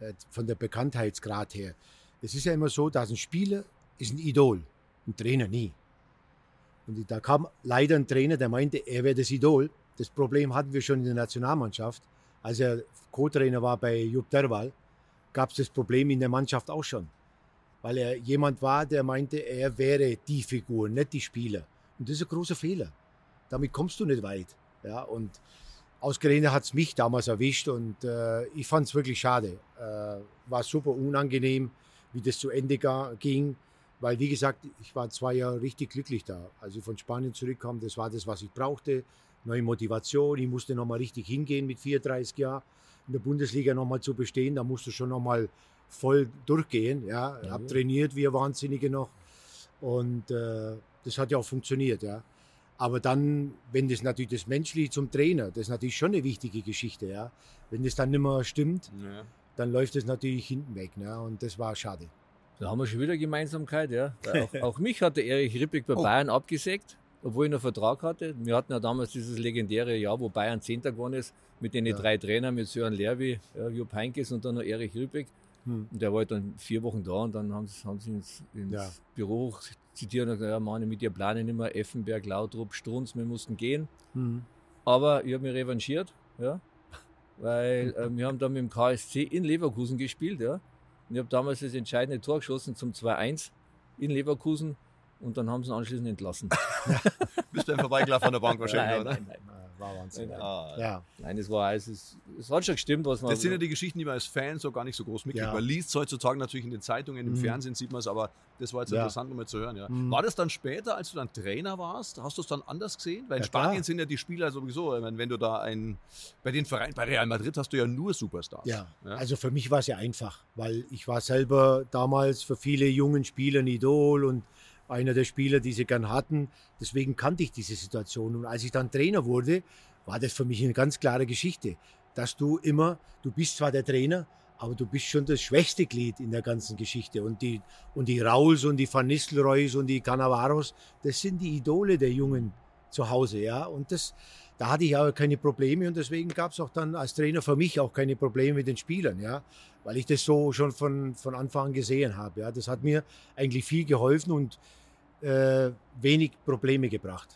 äh, von der Bekanntheitsgrad her. Es ist ja immer so, dass ein Spieler ist ein Idol, ein Trainer nie. Und da kam leider ein Trainer, der meinte, er wäre das Idol. Das Problem hatten wir schon in der Nationalmannschaft. Als er Co-Trainer war bei Jupp Derwal, gab es das Problem in der Mannschaft auch schon. Weil er jemand war, der meinte, er wäre die Figur, nicht die Spieler. Und das ist ein großer Fehler. Damit kommst du nicht weit. Ja, und ausgerechnet hat es mich damals erwischt und äh, ich fand es wirklich schade. Äh, war super unangenehm, wie das zu Ende ging. Weil, wie gesagt, ich war zwei Jahre richtig glücklich da. Als ich von Spanien zurückkam, das war das, was ich brauchte. Neue Motivation. Ich musste nochmal richtig hingehen mit 34 Jahren. In der Bundesliga nochmal zu bestehen, da musst du schon nochmal voll durchgehen. Ja, Ja, habe trainiert wie ein Wahnsinnige noch und äh, das hat ja auch funktioniert. Ja. Aber dann, wenn das natürlich das Menschliche zum Trainer, das ist natürlich schon eine wichtige Geschichte. Ja. Wenn das dann nicht mehr stimmt, Ja. dann läuft es natürlich hinten weg. Ne? Und das war schade. Da haben wir schon wieder Gemeinsamkeit, ja. Auch, auch mich hat der Erich Rippig bei Oh. Bayern abgesägt, obwohl ich noch Vertrag hatte. Wir hatten ja damals dieses legendäre Jahr, wo Bayern Zehnter geworden ist, mit den Ja. drei Trainern, mit Sören Lerwi, Jupp Heynckes und dann noch Erich Rippig. Hm. Und der war halt dann vier Wochen da und dann haben sie, haben sie ins, ins Ja. Büro hoch zitiert und gesagt, ja, Mann, mit dir planen nicht mehr, Effenberg, Lautrup, Strunz, wir mussten gehen. Hm. Aber ich habe mich revanchiert, ja. Weil äh, wir haben dann mit dem KSC in Leverkusen gespielt, ja. Und ich habe damals das entscheidende Tor geschossen zum 2-1 in Leverkusen und dann haben sie ihn anschließend entlassen. Bist du dann vorbeigelaufen an der Bank wahrscheinlich, nein, oder? nein, nein, Äh, War Wahnsinn. Nein, Ah, Ja. nein, es war es, ist, es hat schon gestimmt, was man. Das sind ja die Geschichten, die man als Fan so gar nicht so groß mitkriegt. Ja. Man liest es heutzutage natürlich in den Zeitungen, im Mhm. Fernsehen sieht man es, aber das war jetzt Ja. interessant, um mal zu hören. Ja. Mhm. War das dann später, als du dann Trainer warst? Hast du es dann anders gesehen? Weil in Ja, Spanien klar. sind ja die Spieler sowieso, ich meine, wenn du da ein, bei den Vereinen, bei Real Madrid hast du ja nur Superstars. Ja, Ja. also für mich war es ja einfach, weil ich war selber damals für viele jungen Spieler ein Idol und einer der Spieler, die sie gern hatten. Deswegen kannte ich diese Situation. Und als ich dann Trainer wurde, war das für mich eine ganz klare Geschichte, dass du immer, du bist zwar der Trainer, aber du bist schon das schwächste Glied in der ganzen Geschichte. Und die, und die Rauls und die Van Nistelrooys und die Cannavaros, das sind die Idole der Jungen zu Hause. Ja? Und das, da hatte ich aber keine Probleme und deswegen gab es auch dann als Trainer für mich auch keine Probleme mit den Spielern, ja, weil ich das so schon von, von Anfang an gesehen habe. Ja. Das hat mir eigentlich viel geholfen und äh, wenig Probleme gebracht.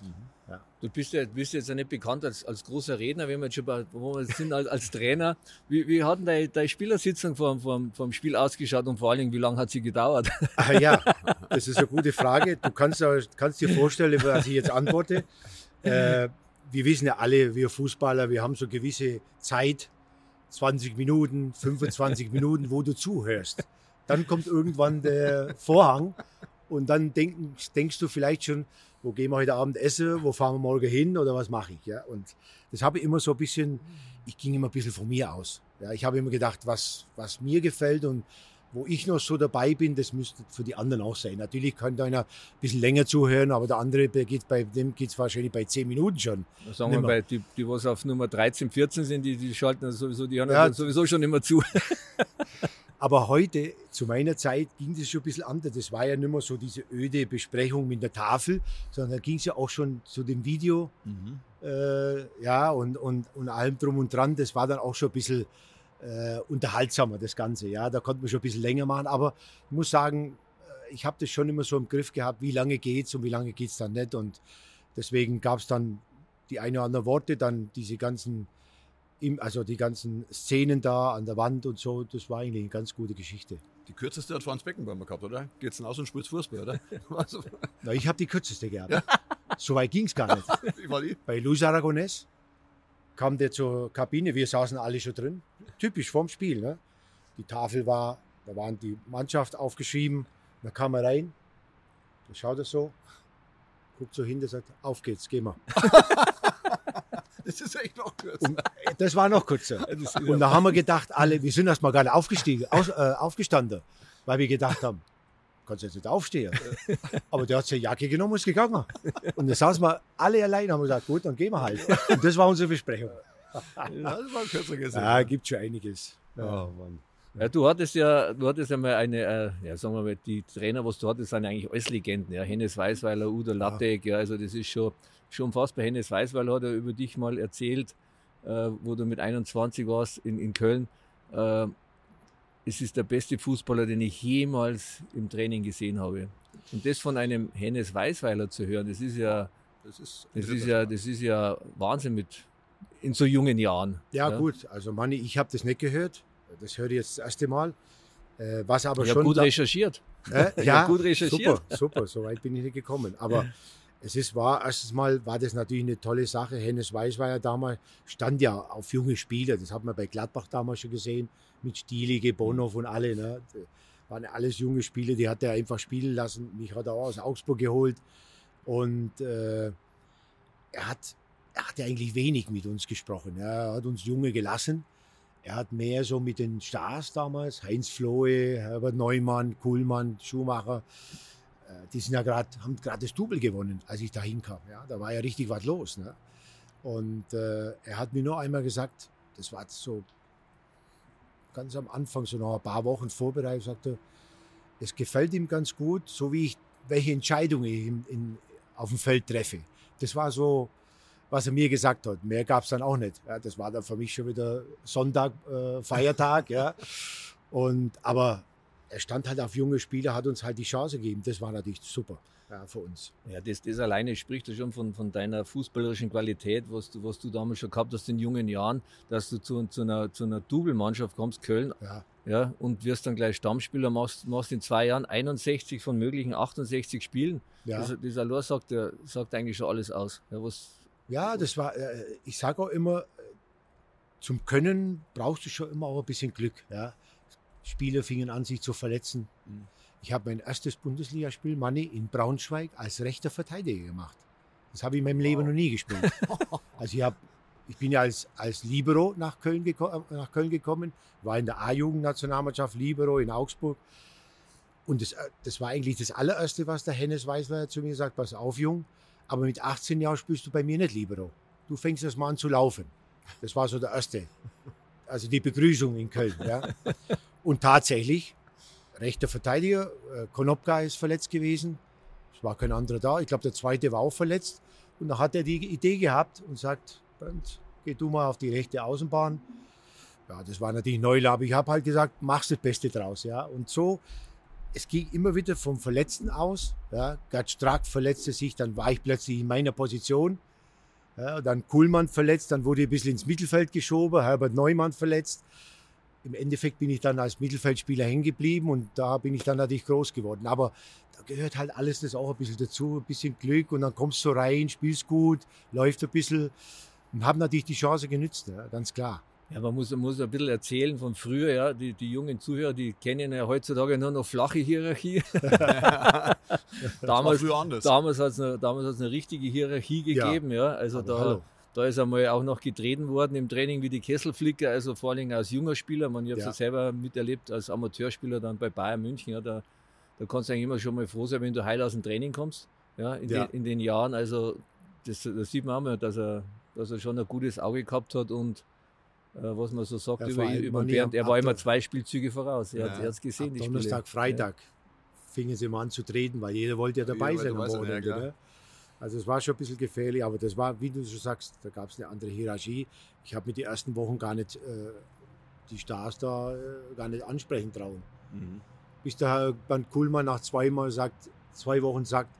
Du bist ja, bist jetzt ja nicht bekannt als, als großer Redner, wenn wir jetzt schon bei, wo wir sind als, als Trainer. Wie, wie hat denn deine, deine Spielersitzung vom, vom, vom Spiel ausgeschaut und vor allen Dingen, wie lange hat sie gedauert? Ah, ja, das ist eine gute Frage. Du kannst, ja- kannst dir vorstellen, was ich jetzt antworte. Äh, wir wissen ja alle, wir Fußballer, wir haben so gewisse Zeit, 20 Minuten, 25 Minuten, wo du zuhörst. Dann kommt irgendwann der Vorhang und dann denken, denkst du vielleicht schon, wo gehen wir heute Abend essen, wo fahren wir morgen hin oder was mache ich. Ja? Und das habe ich immer so ein bisschen, ich ging immer ein bisschen von mir aus. Ja? Ich habe immer gedacht, was, was mir gefällt und wo ich noch so dabei bin, das müsste für die anderen auch sein. Natürlich kann einer ein bisschen länger zuhören, aber der andere, der geht bei dem geht es wahrscheinlich bei 10 Minuten schon. Sagen wir bei die, die was auf Nummer 13, 14 sind, die, die schalten sowieso, die hören Ja. sowieso schon immer zu. Aber heute, zu meiner Zeit, ging das schon ein bisschen anders. Das war ja nicht mehr so diese öde Besprechung mit der Tafel, sondern da ging es ja auch schon zu dem Video Mhm. äh, ja, und, und, und allem drum und dran. Das war dann auch schon ein bisschen äh, unterhaltsamer, das Ganze. Ja, da konnte man schon ein bisschen länger machen. Aber ich muss sagen, äh, ich habe das schon immer so im Griff gehabt, wie lange geht's und wie lange geht's dann nicht. Und deswegen gab es dann die eine oder andere Worte, dann diese ganzen, im- also die ganzen Szenen da an der Wand und so. Das war eigentlich eine ganz gute Geschichte. Die kürzeste hat Franz Beckenbauer gehabt, oder? Geht's denn aus und spielt Fußball, oder? Also, Na, ich habe die kürzeste gehabt. So weit ging es gar nicht. die? bei Luis Aragonés kam der zur Kabine, wir saßen alle schon drin. Typisch vorm Spiel. Ne? Die Tafel war, da waren die Mannschaft aufgeschrieben. Da kam er rein, da schaut er so, guckt so hin, der sagt, auf geht's, gehen wir. Das ist echt noch kürzer. Und das war noch kürzer. Und da haben wir gedacht, alle, wir sind erst mal gerade aufgestiegen, aus, äh, aufgestanden, weil wir gedacht haben, kannst jetzt nicht aufstehen. Aber der hat seine Jacke genommen und ist gegangen. Und da saßen wir alle allein, haben wir gesagt, gut, dann gehen wir halt. Und das war unsere Besprechung. Ja, das war kürzer gesehen. Ja, gibt schon einiges. Oh, Mann. Ja, du hattest ja, du hattest ja mal eine, äh, ja, sagen wir mal, die Trainer, was du hattest, sind ja eigentlich alles Legenden. Ja. Hennes Weißweiler, Udo Lattek, ja, also das ist schon, schon fast bei Hennes Weißweiler hat er über dich mal erzählt, äh, wo du mit 21 warst in, in Köln. Äh, es ist der beste Fußballer, den ich jemals im Training gesehen habe. Und das von einem Hennes Weißweiler zu hören, das ist ja, Das ist, das ist ja, das ist ja Wahnsinn mit in so jungen Jahren. Ja, gut, also Manni, ich habe das nicht gehört. Das höre ich jetzt das erste Mal. Äh, was aber Ich habe schon. gut recherchiert. Äh, ja, gut recherchiert. Super, super, so weit bin ich nicht gekommen. Aber es ist wahr, erstens mal war das natürlich eine tolle Sache. Hennes Weiß war ja damals, stand ja auf junge Spieler. Das hat man bei Gladbach damals schon gesehen, mit Stielige, Bonhoff und alle. Ne? Waren alles junge Spieler, die hat er einfach spielen lassen. Mich hat er auch aus Augsburg geholt. Und äh, er hat, er hat ja eigentlich wenig mit uns gesprochen. Ja. Er hat uns Junge gelassen. Er hat mehr so mit den Stars damals, Heinz Flohe, Herbert Neumann, Kuhlmann, Schumacher, die sind ja gerade, haben gerade das Double gewonnen, als ich da hinkam. Ja, da war ja richtig was los. Ne? Und äh, er hat mir nur einmal gesagt, das war so ganz am Anfang, so noch ein paar Wochen Vorbereitung, sagte, es gefällt ihm ganz gut, so wie ich, welche Entscheidungen ich in, in, auf dem Feld treffe. Das war so, was er mir gesagt hat. Mehr gab es dann auch nicht. Ja, das war dann für mich schon wieder Sonntag, äh, Feiertag. ja. Und, aber er stand halt auf junge Spieler, hat uns halt die Chance gegeben. Das war natürlich super ja, für uns. Ja, das, das alleine spricht ja schon von, von deiner fußballerischen Qualität, was du, was du damals schon gehabt hast in jungen Jahren, dass du zu, zu einer, zu einer Double-Mannschaft kommst, Köln. Ja. Ja, und wirst dann gleich Stammspieler, machst, machst in zwei Jahren 61 von möglichen 68 Spielen. Ja. Das, das allein sagt, sagt eigentlich schon alles aus. Ja, was, ja, das war, äh, ich sage auch immer, zum Können brauchst du schon immer auch ein bisschen Glück. Ja. Spieler fingen an, sich zu verletzen. Mhm. Ich habe mein erstes Bundesligaspiel, Manni, in Braunschweig als rechter Verteidiger gemacht. Das habe ich in meinem Leben wow. noch nie gespielt. also ich, hab, ich bin ja als, als Libero nach Köln, nach Köln gekommen, war in der A-Jugend-Nationalmannschaft Libero in Augsburg. Und das, äh, das war eigentlich das allererste, was der Hennes Weißler zu mir sagt, pass auf, Jung, aber mit 18 Jahren spielst du bei mir nicht Libero. Du fängst erst mal an zu laufen. Das war so der erste. Also die Begrüßung in Köln. Ja. Und tatsächlich, rechter Verteidiger, äh, Konopka ist verletzt gewesen. Es war kein anderer da. Ich glaube, der zweite war auch verletzt. Und da hat er die Idee gehabt und sagt, Bernd, geh du mal auf die rechte Außenbahn. Ja, das war natürlich neu, aber ich habe halt gesagt, machst das Beste draus. Ja. Und so es ging immer wieder vom Verletzten aus. Ja, Gerd Strack verletzte sich, dann war ich plötzlich in meiner Position. Ja, dann Kuhlmann verletzt, dann wurde ich ein bisschen ins Mittelfeld geschoben, Herbert Neumann verletzt. Im Endeffekt bin ich dann als Mittelfeldspieler hängen geblieben und da bin ich dann natürlich groß geworden. Aber da gehört halt alles das auch ein bisschen dazu, ein bisschen Glück und dann kommst du rein, spielst gut, läuft ein bisschen und habe natürlich die Chance genützt, ja, ganz klar. Ja, man muss, muss ein bisschen erzählen von früher, ja. Die, die jungen Zuhörer, die kennen ja heutzutage nur noch flache Hierarchie. damals damals hat es eine, damals eine richtige Hierarchie gegeben, ja. ja. Also da, da ist einmal auch noch getreten worden im Training wie die Kesselflicker, also vor allem als junger Spieler. Man, ich habe es ja. selber miterlebt als Amateurspieler dann bei Bayern München. Ja, da, da kannst du eigentlich immer schon mal froh sein, wenn du heil aus dem Training kommst. Ja, in, ja. Den, in den Jahren. Also das, das sieht man auch mal, dass er, dass er schon ein gutes Auge gehabt hat und äh, was man so sagt ja, über, über Bernd. Er war immer zwei Spielzüge voraus. Er ja, hat es gesehen. Donnerstag, Freitag ja. fingen sie mal an zu treten, weil jeder wollte ja dabei sein am Wochenende. Also es war schon ein bisschen gefährlich, aber das war, wie du schon sagst, da gab es eine andere Hierarchie. Ich habe mir die ersten Wochen gar nicht äh, die Stars da äh, gar nicht ansprechen trauen. Mhm. Bis der Herr Bernd Kuhlmann nach zweimal sagt, zwei Wochen sagt,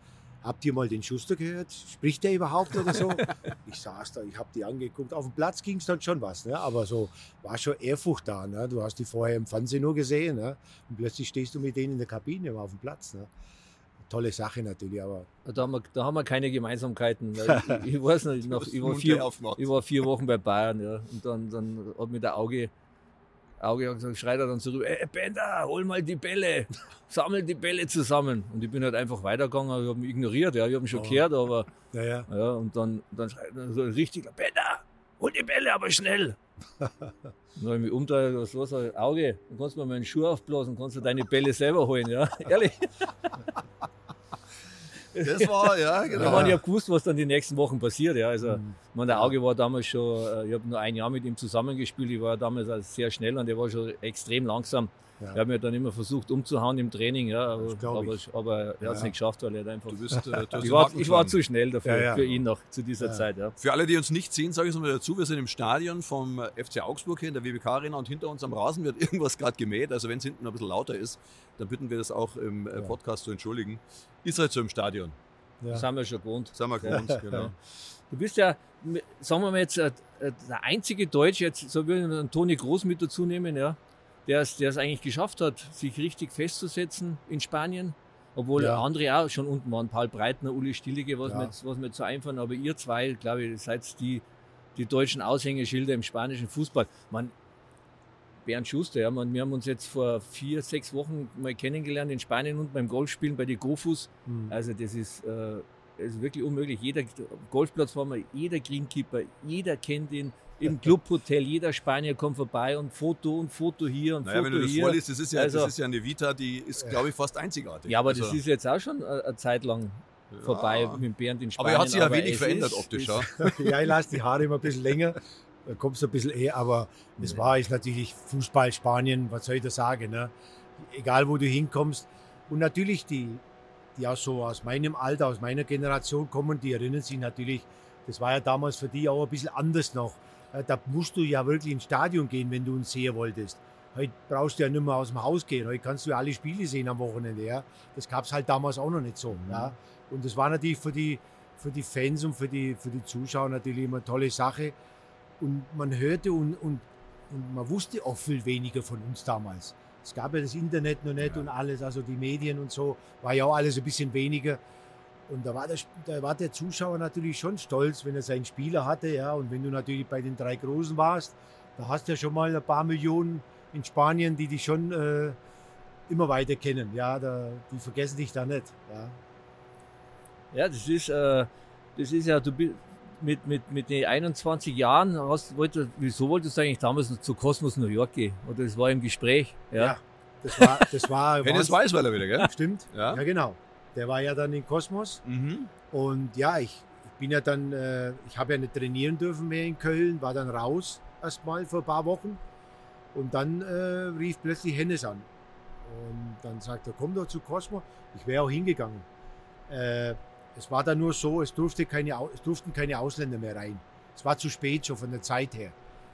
habt ihr mal den Schuster gehört? Spricht der überhaupt oder so? ich saß da, ich habe die angeguckt. Auf dem Platz ging es dann schon was, ne? aber so war schon Ehrfurcht da. Ne? Du hast die vorher im Fernsehen nur gesehen ne? und plötzlich stehst du mit denen in der Kabine auf dem Platz. Ne? Tolle Sache natürlich, aber. Da haben wir, da haben wir keine Gemeinsamkeiten. Ich, ich weiß nicht, noch, ich, war vier, ich war vier Wochen bei Bayern ja, und dann, dann hat mir der Auge Auge gesagt, schreit er dann zurück, ey Bender, hol mal die Bälle, sammel die Bälle zusammen. Und ich bin halt einfach weitergegangen, ich habe ihn ignoriert, ja, ich habe ihn schon oh. gehört, aber ja, ja. ja, und dann, dann schreit er so richtig, Bender, hol die Bälle, aber schnell. dann habe ich mich umgedreht, was los, Auge, dann kannst du mir meinen Schuh aufblasen, kannst du deine Bälle selber holen, ja, ehrlich. Das war, ja, genau. Man, ich habe gewusst, was dann die nächsten Wochen passiert. Ja. Also, mhm. man, der Auge war damals schon, äh, ich habe nur ein Jahr mit ihm zusammengespielt. Ich war damals also sehr schnell und er war schon extrem langsam. Ja. Er hat mir dann immer versucht umzuhauen im Training, ja, aber, aber, aber, er hat es ja. nicht geschafft, weil er einfach. Du bist, äh, du ich, war, ich war zu schnell dafür, ja, für ihn noch zu dieser Zeit. Ja. Für alle, die uns nicht sehen, sage ich es mal dazu, wir sind im Stadion vom FC Augsburg hier in der WBK Arena und hinter uns am Rasen wird irgendwas gerade gemäht. Also wenn es hinten ein bisschen lauter ist, dann bitten wir das auch im äh, Podcast zu entschuldigen. Ist halt so im Stadion. Ja. Das haben wir schon gewohnt. Das haben wir gewohnt, genau. Du bist ja, sagen wir mal jetzt, äh, äh, der einzige Deutsche, jetzt so würde ich Toni Groß mit dazu nehmen, ja, der es, der es eigentlich geschafft hat, sich richtig festzusetzen in Spanien. Obwohl ja. andere auch schon unten waren, Paul Breitner, Uli Stillige, was, ja. mir, jetzt, was mir so einfallen. Aber ihr zwei, glaube ich, seid die, die deutschen Aushängeschilder im spanischen Fußball. Man, Bernd Schuster. Ja, wir haben uns jetzt vor vier, sechs Wochen mal kennengelernt in Spanien und beim Golfspielen bei den Gofus. Mhm. Also das ist, äh, ist wirklich unmöglich. Jeder Golfplatz war mal, jeder Greenkeeper, jeder kennt ihn, im Clubhotel, jeder Spanier kommt vorbei und Foto und Foto hier und Naja, Foto wenn du das hier. vorliest, das ist, ja, Also- das ist ja eine Vita, die ist, glaube ich, fast einzigartig. ja, aber Also, das ist jetzt auch schon eine eine Zeit lang vorbei mit Bernd in aber Spanien. er hat sich ja wenig verändert ist- optisch. ist- Ja. ja, ich lasse die Haare immer ein bisschen länger, dann kommst du ein bisschen eher, aber es war ist natürlich Fußball Spanien, was soll ich da sagen, ne? egal wo du hinkommst. Und natürlich die, die auch so aus meinem Alter, aus meiner Generation kommen, die erinnern sich natürlich, das war ja damals für die auch ein bisschen anders noch. Äh, Da musst du ja wirklich ins Stadion gehen, wenn du uns sehen wolltest. Heute brauchst du ja nicht mehr aus dem Haus gehen. Heute kannst du ja alle Spiele sehen am Wochenende. Ja? Das gab es halt damals auch noch nicht so. Ja? Und das war natürlich für die, für die Fans und für die, für die Zuschauer natürlich immer eine tolle Sache. Und man hörte und, und, und man wusste auch viel weniger von uns damals. Es gab ja das Internet noch nicht und alles, also die Medien und so, war ja auch alles ein bisschen weniger. Und da war, der, da war der Zuschauer natürlich schon stolz, wenn er seinen Spieler hatte. Ja. Und wenn du natürlich bei den drei Großen warst, da hast du ja schon mal ein paar Millionen in Spanien, die dich schon äh, immer weiter kennen. Ja, da, die vergessen dich da nicht. Ja. Ja, das ist, äh, das ist ja, du bist mit, mit, mit den 21 Jahren, hast, wollte, wieso wolltest du eigentlich damals noch zu Cosmos New York gehen? Oder das war im Gespräch? Ja. Ja, das war, das war Hennes Weißweiler wieder, gell? Stimmt. Ja. ja, genau. Der war ja dann in Kosmos. Mhm. Und ja, ich, ich bin ja dann, äh, ich habe ja nicht trainieren dürfen mehr in Köln, war dann raus erstmal vor ein paar Wochen. Und dann äh, rief plötzlich Hennes an. Und dann sagt er, komm doch zu Cosmo. Ich wäre auch hingegangen. Äh, es war dann nur so, es, durfte keine, es durften keine Ausländer mehr rein. Es war zu spät schon von der Zeit her.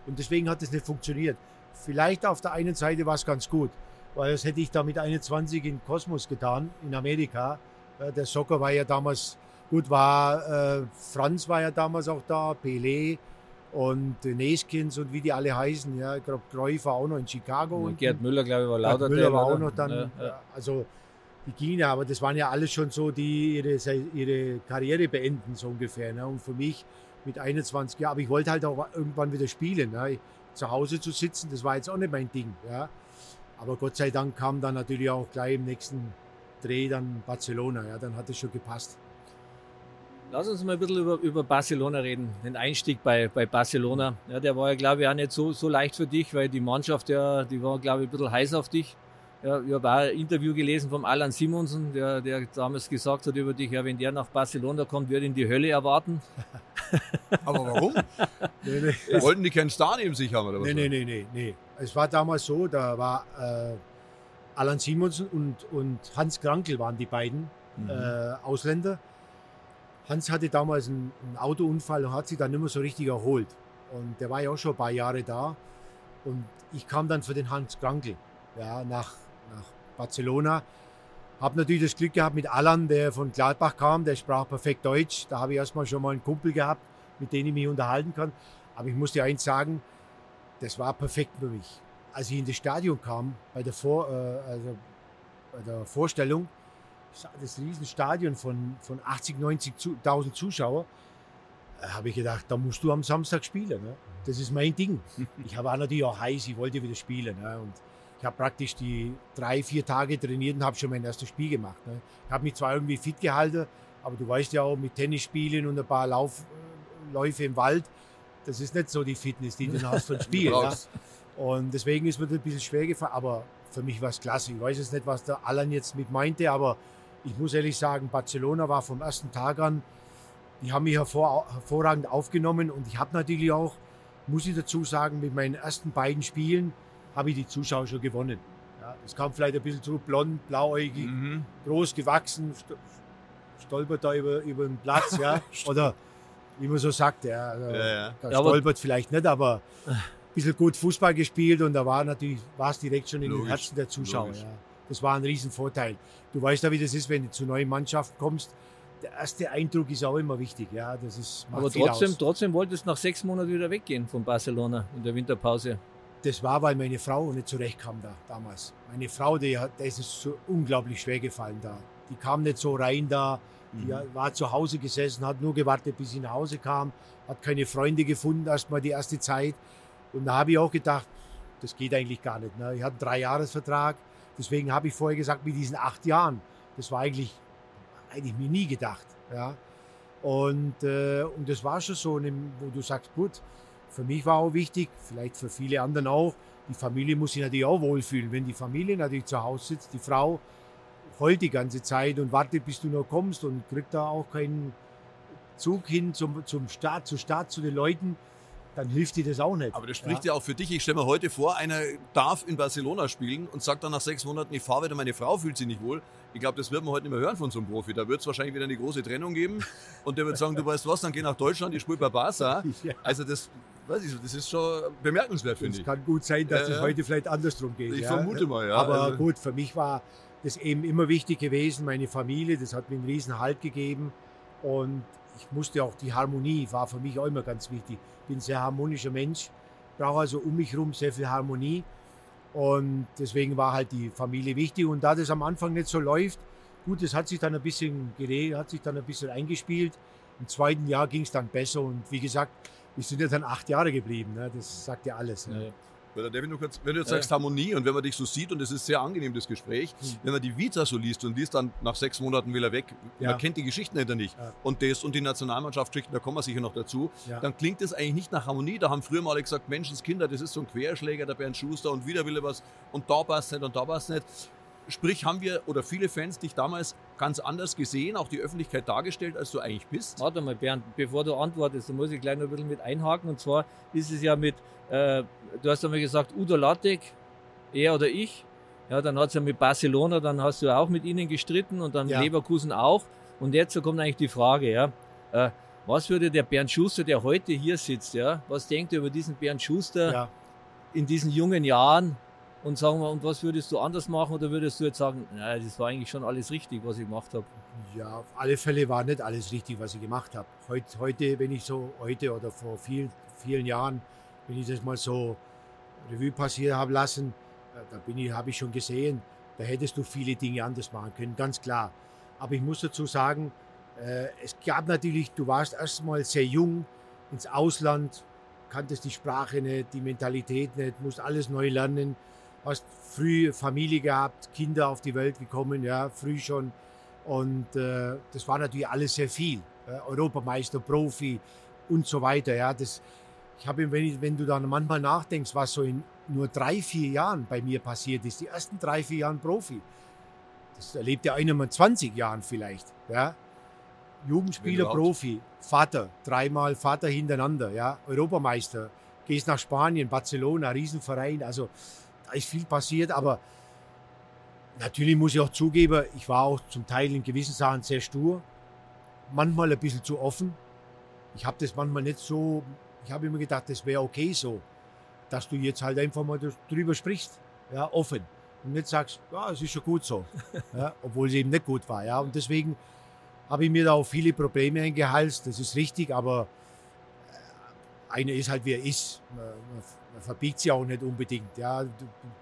Und deswegen hat es nicht funktioniert. Vielleicht auf der einen Seite war es ganz gut, weil das hätte ich da mit 21 in Kosmos getan, in Amerika. Äh, Der Soccer war ja damals, gut, war, äh, Franz war ja damals auch da, Pelé und äh, Neskins und wie die alle heißen. Ja, ich glaube, Cruyff war auch noch in Chicago. Und. Gerd Müller, glaube ich, war Gerd lauter. Müller war auch noch dann, Ja, ja. also die gingen aber das waren ja alles schon so, die ihre, ihre Karriere beenden, so ungefähr. Ne? Und für mich mit 21 Jahren, aber ich wollte halt auch irgendwann wieder spielen. Ne? Zu Hause zu sitzen, das war jetzt auch nicht mein Ding. Ja? Aber Gott sei Dank kam dann natürlich auch gleich im nächsten Dreh dann Barcelona. Ja? Dann hat es schon gepasst. Lass uns mal ein bisschen über, über Barcelona reden. Den Einstieg bei, bei Barcelona. Ja, der war ja, glaube ich, auch nicht so, so leicht für dich, weil die Mannschaft, ja, die war, glaube ich, ein bisschen heiß auf dich. Ja, ich habe auch ein Interview gelesen vom Alan Simonsen, der, der damals gesagt hat über dich, ja, wenn der nach Barcelona kommt, wird ihn die Hölle erwarten. Aber warum? Nee, nee. Wollten die keinen Star neben sich haben oder was? Nee, nee, nee, nee, nee. Es war damals so, da war äh, Alan Simonsen und, und Hans Krankel waren die beiden Mhm. äh, Ausländer. Hans hatte damals einen, einen Autounfall und hat sich dann nicht mehr so richtig erholt. Und der war ja auch schon ein paar Jahre da. Und ich kam dann für den Hans Krankel ja, nach, nach Barcelona. Habe natürlich das Glück gehabt mit Alan, der von Gladbach kam, der sprach perfekt Deutsch. Da habe ich erstmal schon mal einen Kumpel gehabt, mit dem ich mich unterhalten kann. Aber ich muss dir eins sagen, das war perfekt für mich. Als ich in das Stadion kam, bei der, Vor, äh, also bei der Vorstellung, das Riesenstadion von, von 80, 90.000 Zuschauer, äh, habe ich gedacht, da musst du am Samstag spielen. Ne? Das ist mein Ding. Ich war natürlich auch heiß, ich wollte wieder spielen. Ne? Und ich habe praktisch die drei, vier Tage trainiert und habe schon mein erstes Spiel gemacht. Ne? Ich habe mich zwar irgendwie fit gehalten, aber du weißt ja auch, mit Tennis spielen und ein paar Lauf, Läufe im Wald, das ist nicht so die Fitness, die du hast für ein Spiel. Du ja? brauchst- Und deswegen ist mir das ein bisschen schwer gefallen. Aber für mich war es klasse. Ich weiß jetzt nicht, was der Alan jetzt mit meinte, aber ich muss ehrlich sagen, Barcelona war vom ersten Tag an, die haben mich hervor, hervorragend aufgenommen und ich habe natürlich auch, muss ich dazu sagen, mit meinen ersten beiden Spielen habe ich die Zuschauer schon gewonnen. Ja, es kam vielleicht ein bisschen zu blond, blauäugig, Mhm. groß gewachsen, st stolpert da über, über den Platz, ja. Oder wie man so sagt, ja. Also, Ja, ja. Da Ja, aber- stolpert vielleicht nicht, aber ein bisschen gut Fußball gespielt und da war natürlich, war es direkt schon in den Herzen der Zuschauer. logisch. Ja. Das war ein Riesenvorteil. Du weißt ja, wie das ist, wenn du zu neuen Mannschaften kommst. Der erste Eindruck ist auch immer wichtig. Ja, das ist, macht Aber viel trotzdem, aus. trotzdem wolltest du nach sechs Monaten wieder weggehen von Barcelona in der Winterpause. Das war, weil meine Frau nicht zurechtkam da damals. Meine Frau, die hat, der ist es so unglaublich schwer gefallen da. Die kam nicht so rein da. Die war zu Hause gesessen, hat nur gewartet, bis sie nach Hause kam, hat keine Freunde gefunden, erstmal die erste Zeit. Und da habe ich auch gedacht, das geht eigentlich gar nicht. Ne? Ich hatte einen Dreijahresvertrag, deswegen habe ich vorher gesagt, mit diesen acht Jahren, das war eigentlich, eigentlich mir nie gedacht. Ja? Und, äh, und das war schon so, wo du sagst, gut, für mich war auch wichtig, vielleicht für viele anderen auch, die Familie muss sich natürlich auch wohlfühlen. Wenn die Familie natürlich zu Hause sitzt, die Frau heult die ganze Zeit und wartet, bis du noch kommst und kriegt da auch keinen Zug hin zum, zum Start, zu Start zu den Leuten, dann hilft dir das auch nicht. Aber das spricht ja, ja auch für dich. Ich stelle mir heute vor, einer darf in Barcelona spielen und sagt dann nach sechs Monaten, ich fahre wieder, meine Frau fühlt sich nicht wohl. Ich glaube, das wird man heute nicht mehr hören von so einem Profi. Da wird es wahrscheinlich wieder eine große Trennung geben und der wird sagen, du weißt was, dann geh nach Deutschland, ich spiele bei Barca. Also das, weiß ich, das ist schon bemerkenswert, finde ich. Es kann gut sein, dass es heute vielleicht andersrum geht. Ich ja. vermute mal, ja. Aber also. gut, für mich war das eben immer wichtig gewesen, meine Familie, das hat mir einen riesen Halt gegeben und ich musste auch die Harmonie, war für mich auch immer ganz wichtig. Ich bin ein sehr harmonischer Mensch, brauche also um mich herum sehr viel Harmonie. Und deswegen war halt die Familie wichtig. Und da das am Anfang nicht so läuft, gut, das hat sich dann ein bisschen geregelt, hat sich dann ein bisschen eingespielt. Im zweiten Jahr ging es dann besser. Und wie gesagt, wir sind ja dann acht Jahre geblieben. Ne? Das sagt ja alles. Ne? Weil David, nur kurz, wenn du jetzt sagst Harmonie und wenn man dich so sieht und es ist sehr angenehm, das Gespräch, mhm. wenn man die Vita so liest und liest dann nach sechs Monaten will er weg, ja. man kennt die Geschichten hinter nicht ja. und das und die Nationalmannschaftsgeschichten, da kommen wir sicher noch dazu, ja. dann klingt das eigentlich nicht nach Harmonie. Da haben früher mal alle gesagt, Menschenskinder, das ist so ein Querschläger, der Bernd Schuster und wieder will er was und da passt nicht und da passt nicht. Sprich, haben wir oder viele Fans dich damals ganz anders gesehen, auch die Öffentlichkeit dargestellt, als du eigentlich bist? Warte mal, Bernd, bevor du antwortest, da muss ich gleich noch ein bisschen mit einhaken. Und zwar ist es ja mit, äh, du hast einmal gesagt, Udo Lattek, er oder ich. Ja, dann hat es ja mit Barcelona, dann hast du auch mit ihnen gestritten und dann ja. Leverkusen auch. Und jetzt kommt eigentlich die Frage, ja, äh, was würde der Bernd Schuster, der heute hier sitzt, ja, was denkt er über diesen Bernd Schuster ja. in diesen jungen Jahren? Und sagen wir, und was würdest du anders machen oder würdest du jetzt sagen, naja, das war eigentlich schon alles richtig, was ich gemacht habe? Ja, auf alle Fälle war nicht alles richtig, was ich gemacht habe. Heute, heute, wenn ich so, heute oder vor vielen, vielen Jahren, wenn ich das mal so Revue passieren habe lassen, äh, da bin ich, habe ich schon gesehen, da hättest du viele Dinge anders machen können, ganz klar. Aber ich muss dazu sagen, äh, es gab natürlich, du warst erstmal sehr jung ins Ausland, kanntest die Sprache nicht, die Mentalität nicht, musst alles neu lernen hast früh Familie gehabt, Kinder auf die Welt gekommen, ja, früh schon. Und äh, das war natürlich alles sehr viel. Äh, Europameister, Profi und so weiter. Ja, das, ich habe, wenn, wenn du dann manchmal nachdenkst, was so in nur drei, vier Jahren bei mir passiert ist, die ersten drei, vier Jahren Profi, das erlebt ja einer mit 20 Jahren vielleicht. Ja. Jugendspieler, Profi, Vater, dreimal Vater hintereinander, ja, Europameister, gehst nach Spanien, Barcelona, Riesenverein, also ist viel passiert, aber natürlich muss ich auch zugeben, ich war auch zum Teil in gewissen Sachen sehr stur, manchmal ein bisschen zu offen. Ich habe das manchmal nicht so, ich habe immer gedacht, das wäre okay so, dass du jetzt halt einfach mal drüber sprichst, ja, offen. Und nicht sagst, ja, es ist schon gut so, ja, obwohl es eben nicht gut war. Ja. Und deswegen habe ich mir da auch viele Probleme eingehalst, das ist richtig, aber einer ist halt, wie er ist man verbiegt sich auch nicht unbedingt. Ja. Du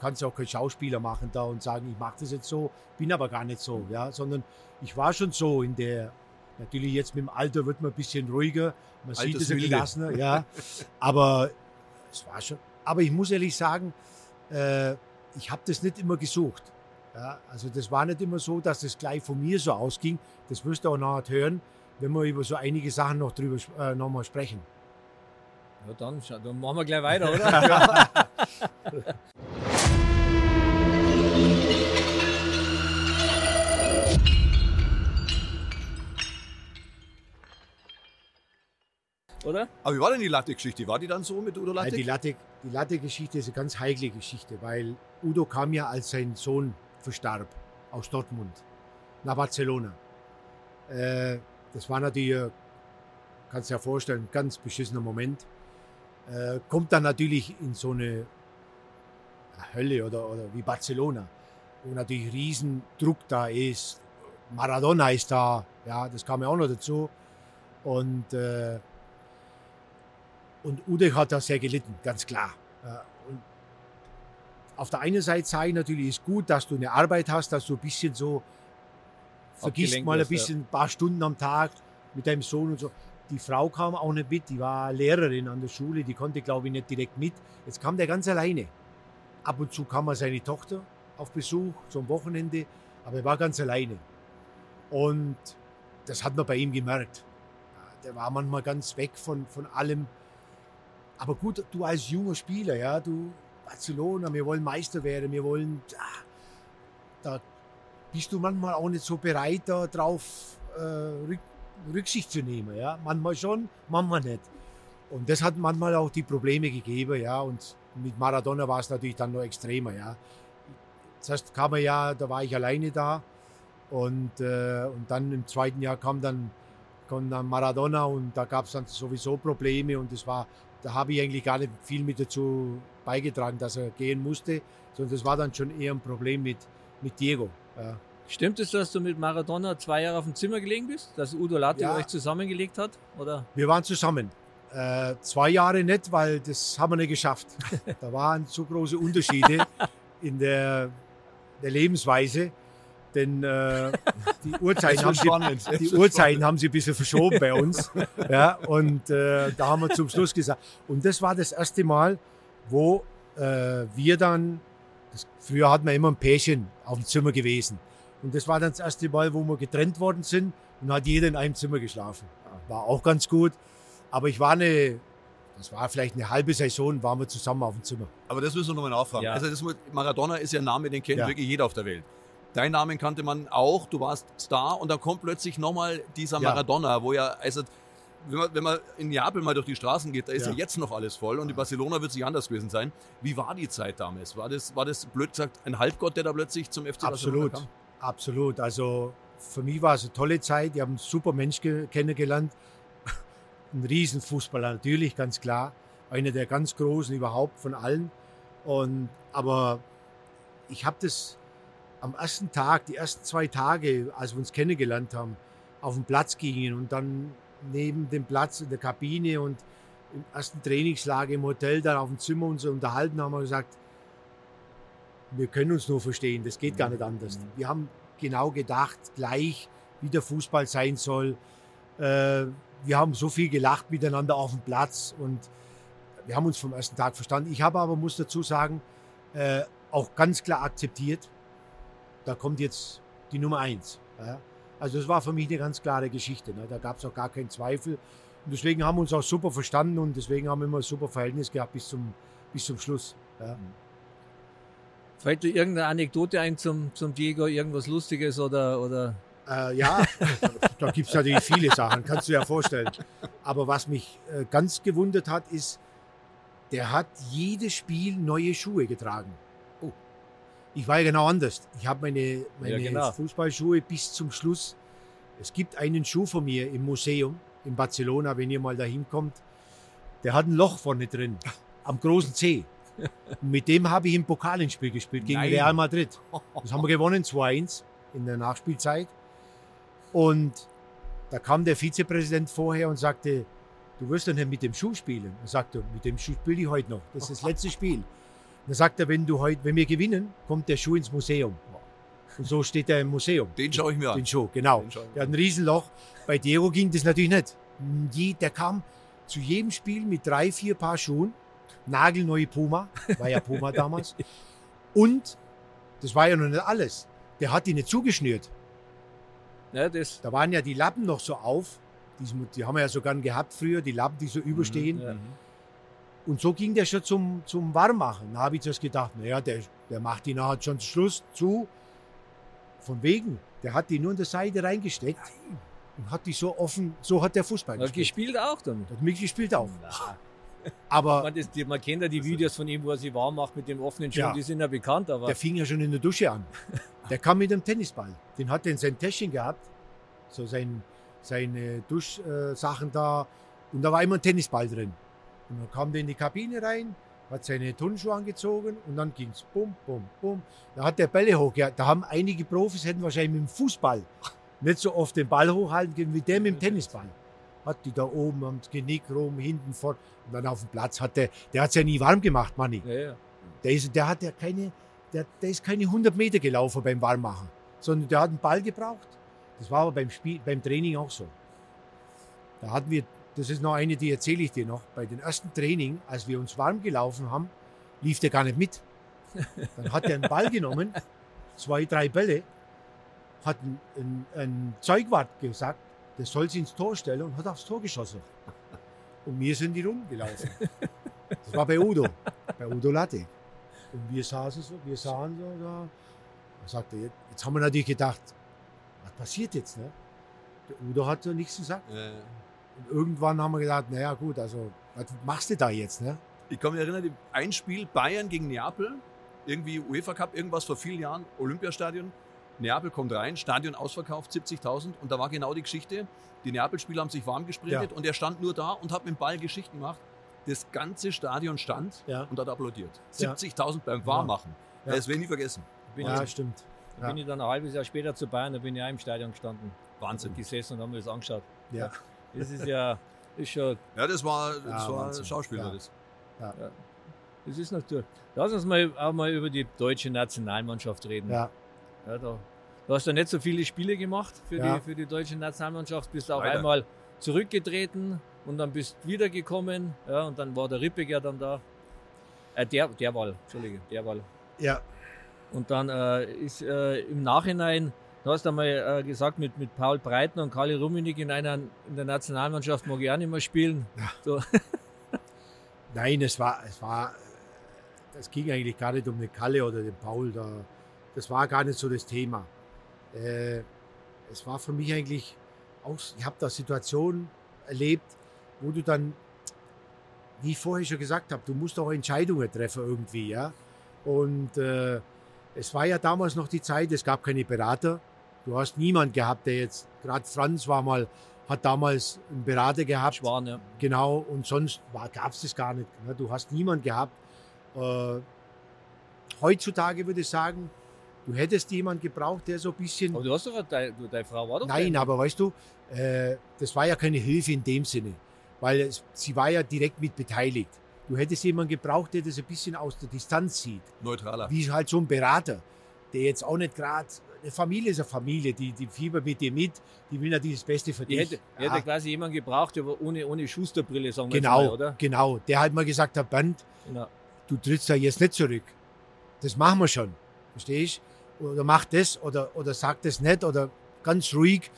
kannst ja auch kein Schauspieler machen da und sagen, ich mache das jetzt so, bin aber gar nicht so. Ja. Sondern ich war schon so in der, natürlich jetzt mit dem Alter wird man ein bisschen ruhiger, man sieht es gelassener, ja. aber es war schon, aber ich muss ehrlich sagen, äh, ich habe das nicht immer gesucht. Ja, also das war nicht immer so, dass das gleich von mir so ausging. Das wirst du auch nachher hören, wenn wir über so einige Sachen noch drüber äh, nochmal sprechen. Ja, dann, dann machen wir gleich weiter, oder? oder? Aber wie war denn die Latte-Geschichte? War die dann so mit Udo Latte? Die Latte, die Latte-Geschichte ist eine ganz heikle Geschichte, weil Udo kam ja, als sein Sohn verstarb, aus Dortmund nach Barcelona. Äh, das war natürlich, kannst du dir vorstellen, ein ganz beschissener Moment äh, kommt dann natürlich in so eine Hölle oder, oder wie Barcelona, wo natürlich Riesendruck da ist. Maradona ist da, ja, das kam ja auch noch dazu. Und, äh, und Ude hat da sehr gelitten, ganz klar. Und auf der einen Seite sage ich natürlich, ist gut, dass du eine Arbeit hast, dass du ein bisschen so vergisst mal ein bisschen, ein paar Stunden am Tag mit deinem Sohn und so. Die Frau kam auch nicht mit, die war Lehrerin an der Schule, die konnte, glaube ich, nicht direkt mit. Jetzt kam der ganz alleine. Ab und zu kam mal seine Tochter auf Besuch, zum Wochenende, aber er war ganz alleine. Und das hat man bei ihm gemerkt. Der war manchmal ganz weg von, von allem. Aber gut, du als junger Spieler, ja, du Barcelona, wir wollen Meister werden, wir wollen, ah, da bist du manchmal auch nicht so bereit, da drauf äh, Rücksicht zu nehmen, ja. Manchmal schon, manchmal nicht. Und das hat manchmal auch die Probleme gegeben, ja. Und mit Maradona war es natürlich dann noch extremer, ja. Zuerst kam er ja, da war ich alleine da. Und, äh, und dann im zweiten Jahr kam dann, kam dann Maradona und da gab es dann sowieso Probleme und das war, da habe ich eigentlich gar nicht viel mit dazu beigetragen, dass er gehen musste, sondern das war dann schon eher ein Problem mit, mit Diego. Ja. Stimmt es, dass du mit Maradona zwei Jahre auf dem Zimmer gelegen bist? Dass Udo Latti Ja. euch zusammengelegt hat? Oder? Wir waren zusammen. Äh, zwei Jahre nicht, weil das haben wir nicht geschafft. Da waren so große Unterschiede in der, der Lebensweise. Denn äh, die Uhrzeiten, haben sie, die Uhrzeiten haben sie ein bisschen verschoben bei uns. Ja, und äh, da haben wir zum Schluss gesagt. Und das war das erste Mal, wo äh, wir dann, das, früher hatten wir immer ein Pärchen auf dem Zimmer gewesen. Und das war dann das erste Mal, wo wir getrennt worden sind und hat jeder in einem Zimmer geschlafen. War auch ganz gut. Aber ich war eine, das war vielleicht eine halbe Saison, waren wir zusammen auf dem Zimmer. Aber das müssen wir nochmal nachfragen. Ja. Also das, Maradona ist ja ein Name, den kennt Ja. wirklich jeder auf der Welt. Dein Namen kannte man auch, du warst Star und dann kommt plötzlich nochmal dieser Ja. Maradona, wo ja, also wenn man, wenn man in Neapel mal durch die Straßen geht, da ist ja, Ja. jetzt noch alles voll und in Barcelona wird es nicht anders gewesen sein. Wie war die Zeit damals? War das, war das blöd gesagt ein Halbgott, der da plötzlich zum FC Barcelona Absolut, kam? Absolut. Also für mich war es eine tolle Zeit. Ich habe einen super Mensch ge- kennengelernt. Ein Riesenfußballer, natürlich, ganz klar. Einer der ganz Großen überhaupt von allen. Und, aber ich habe das am ersten Tag, die ersten zwei Tage, als wir uns kennengelernt haben, auf den Platz gingen und dann neben dem Platz in der Kabine und im ersten Trainingslager im Hotel dann auf dem Zimmer uns unterhalten, haben wir gesagt, wir können uns nur verstehen, das geht gar nicht anders. Wir haben genau gedacht, gleich wie der Fußball sein soll. Äh, wir haben so viel gelacht miteinander auf dem Platz und wir haben uns vom ersten Tag verstanden. Ich habe aber, muss dazu sagen, äh, auch ganz klar akzeptiert, da kommt jetzt die Nummer eins. Also das war für mich eine ganz klare Geschichte. Ne? Da gab es auch gar keinen Zweifel. Und deswegen haben wir uns auch super verstanden und deswegen haben wir immer ein super Verhältnis gehabt bis zum, bis zum Schluss. Ja? Fällt dir irgendeine Anekdote ein zum, zum Diego, irgendwas Lustiges oder, oder Äh, ja, da gibt es natürlich viele Sachen, kannst du dir ja vorstellen. Aber was mich äh, ganz gewundert hat, ist, der hat jedes Spiel neue Schuhe getragen. Oh. Ich war ja genau anders. Ich habe meine, meine Ja, genau. Fußballschuhe bis zum Schluss. Es gibt einen Schuh von mir im Museum in Barcelona, wenn ihr mal da hinkommt. Der hat ein Loch vorne drin, am großen Zeh. Mit dem habe ich im Pokalenspiel gespielt gegen Nein. Real Madrid. Das haben wir gewonnen, 2-1 in der Nachspielzeit. Und da kam der Vizepräsident vorher und sagte, du wirst nicht mit dem Schuh spielen. Er sagte, mit dem Schuh spiele ich heute noch. Das ist das letzte Spiel. Dann sagt er, wenn, du heute, wenn wir gewinnen, kommt der Schuh ins Museum. Und so steht er im Museum. Den schaue ich mir an. Den Schuh, genau. Den Der hat ein Riesenloch. Bei Diego ging das natürlich nicht. Der kam zu jedem Spiel mit drei, vier Paar Schuhen. Nagelneue Puma, war ja Puma damals. Und, das war ja noch nicht alles, der hat die nicht zugeschnürt. ja, das. Da waren ja die Lappen noch so auf. Die, haben wir ja so gern gehabt früher, die Lappen, die so überstehen. Ja. Und so ging der schon zum, zum Warmmachen. Da habe ich zuerst gedacht, naja, der, der macht die nachher schon Schluss zu. Von wegen, der hat die nur in der Seite reingesteckt und hat die so offen, so hat der Fußball hat gespielt. gespielt auch damit. Hat mitgespielt auch. Na, Aber man, das, die, man kennt ja die Videos von ihm, wo er sich warm macht mit dem offenen Schuh, Ja. die sind ja bekannt, aber der fing ja schon in der Dusche an. Der kam mit dem Tennisball. Den hat er in sein Täschchen gehabt. So sein, seine Duschsachen da. Und da war immer ein Tennisball drin. Und dann kam der in die Kabine rein, hat seine Turnschuhe angezogen und dann ging's bum, bum, bum. Da hat der Bälle hochgehalten. Da haben einige Profis hätten wahrscheinlich mit dem Fußball nicht so oft den Ball hochhalten können wie der mit dem Tennisball. Hat die da oben am Genick rum, hinten vor. Und dann auf dem Platz hat der, der hat's ja nie warm gemacht, Manni. ja, ja. Der, ist, der hat ja keine, der, der ist keine 100 Meter gelaufen beim Warmmachen, sondern der hat einen Ball gebraucht. Das war aber beim, Spiel, beim Training auch so. Da hatten wir, das ist noch eine, die erzähle ich dir noch. Bei den ersten Training, als wir uns warm gelaufen haben, lief der gar nicht mit. Dann hat er einen Ball genommen, zwei, drei Bälle, hat ein, ein, ein Zeugwart gesagt, der soll sie ins Tor stellen und hat aufs Tor geschossen. Und wir sind die rumgelaufen. Das war bei Udo, bei Udo Latte. Und wir saßen so, wir sahen so da. Er sagte, jetzt, jetzt haben wir natürlich gedacht, was passiert jetzt? Ne? Der Udo hat so nichts gesagt. Äh, Und irgendwann haben wir gedacht, naja gut, also was machst du da jetzt? Ne? Ich kann mich erinnern, ein Spiel Bayern gegen Neapel, irgendwie UEFA Cup, irgendwas vor vielen Jahren, Olympiastadion. Neapel kommt rein, Stadion ausverkauft, 70.000 und da war genau die Geschichte. Die Neapel-Spieler haben sich warm gesprintet Ja. und er stand nur da und hat mit dem Ball Geschichten gemacht. Das ganze Stadion stand Ja. und hat applaudiert. Ja. 70.000 beim Warmmachen. Ja. Das werde ich nie vergessen. Bin, Ja, ich, stimmt. da bin ich dann ein halbes Jahr später zu Bayern, da bin ich auch im Stadion gestanden. Wahnsinn. Gesessen und haben mir das angeschaut. Ja. Das ist ja, ist schon, Ja, das war, das Ja, war. Schauspieler. Ja. Das. das ist natürlich. Lass uns mal auch mal über die deutsche Nationalmannschaft reden. Ja. Ja, da, du hast ja nicht so viele Spiele gemacht für, Ja. die, für die deutsche Nationalmannschaft, bist auch Leider. einmal zurückgetreten und dann bist wiedergekommen. Ja, und dann war der Rippiger dann da. Äh, der, der Wahl, Entschuldige, der Wahl. ja, Und dann äh, ist äh, im Nachhinein, du hast einmal äh, gesagt, mit, mit Paul Breitner und Kali Rummenigge in, einer, in der Nationalmannschaft mag ich auch nicht mehr spielen. So, Nein, es war, es war, das ging eigentlich gar nicht um den Kalle oder den Paul. Da, das war gar nicht so das Thema. Äh, es war für mich eigentlich auch, ich habe da Situationen erlebt, wo du dann, wie ich vorher schon gesagt habe, du musst auch Entscheidungen treffen irgendwie, ja. Und äh, es war ja damals noch die Zeit, es gab keine Berater. Du hast niemand gehabt, der jetzt, gerade Franz war mal, hat damals einen Berater gehabt. Schwan, ja. Genau, und sonst gab es das gar nicht. Ne? Du hast niemand gehabt. Äh, heutzutage würde ich sagen, du hättest jemand gebraucht, der so ein bisschen. Aber du hast doch, deine, deine Frau war doch Nein, aber weißt du, äh, das war ja keine Hilfe in dem Sinne, weil es, sie war ja direkt mit beteiligt. Du hättest jemanden gebraucht, der das ein bisschen aus der Distanz sieht. Neutraler. Wie halt so ein Berater, der jetzt auch nicht gerade. Eine Familie ist eine Familie, die, die fiebert mit dir mit, die will natürlich das Beste für dich. hätte, Ja. hätte quasi jemanden gebraucht, aber ohne, ohne Schusterbrille, sagen wir Genau, mal, oder? genau. Der halt mal gesagt hat, Bernd, Genau. du trittst da jetzt nicht zurück. Das machen wir schon. Verstehst Oder mach das oder, oder sag das nicht oder ganz ruhig.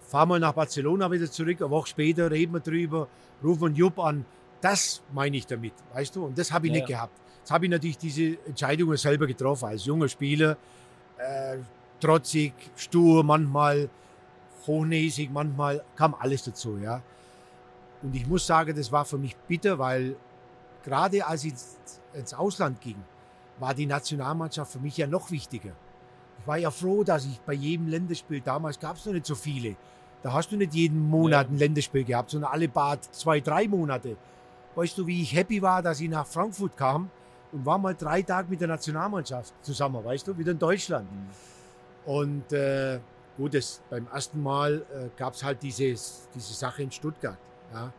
Fahr mal nach Barcelona wieder zurück, eine Woche später reden wir drüber, rufen einen Jupp an. Das meine ich damit, weißt du? Und das habe ich Ja, nicht gehabt. Jetzt habe ich natürlich diese Entscheidungen selber getroffen, als junger Spieler. Äh, trotzig, stur manchmal, hochnäsig manchmal, kam alles dazu, ja. Und ich muss sagen, das war für mich bitter, weil gerade als ich ins Ausland ging, war die Nationalmannschaft für mich ja noch wichtiger. Ich war ja froh, dass ich bei jedem Länderspiel, damals gab es noch nicht so viele, da hast du nicht jeden Monat ein Länderspiel gehabt, sondern alle paar zwei, drei Monate. Weißt du, wie ich happy war, dass ich nach Frankfurt kam und war mal drei Tage mit der Nationalmannschaft zusammen, weißt du, wieder in Deutschland. Und äh, gut, das, beim ersten Mal äh, gab es halt dieses, diese Sache in Stuttgart. Ja.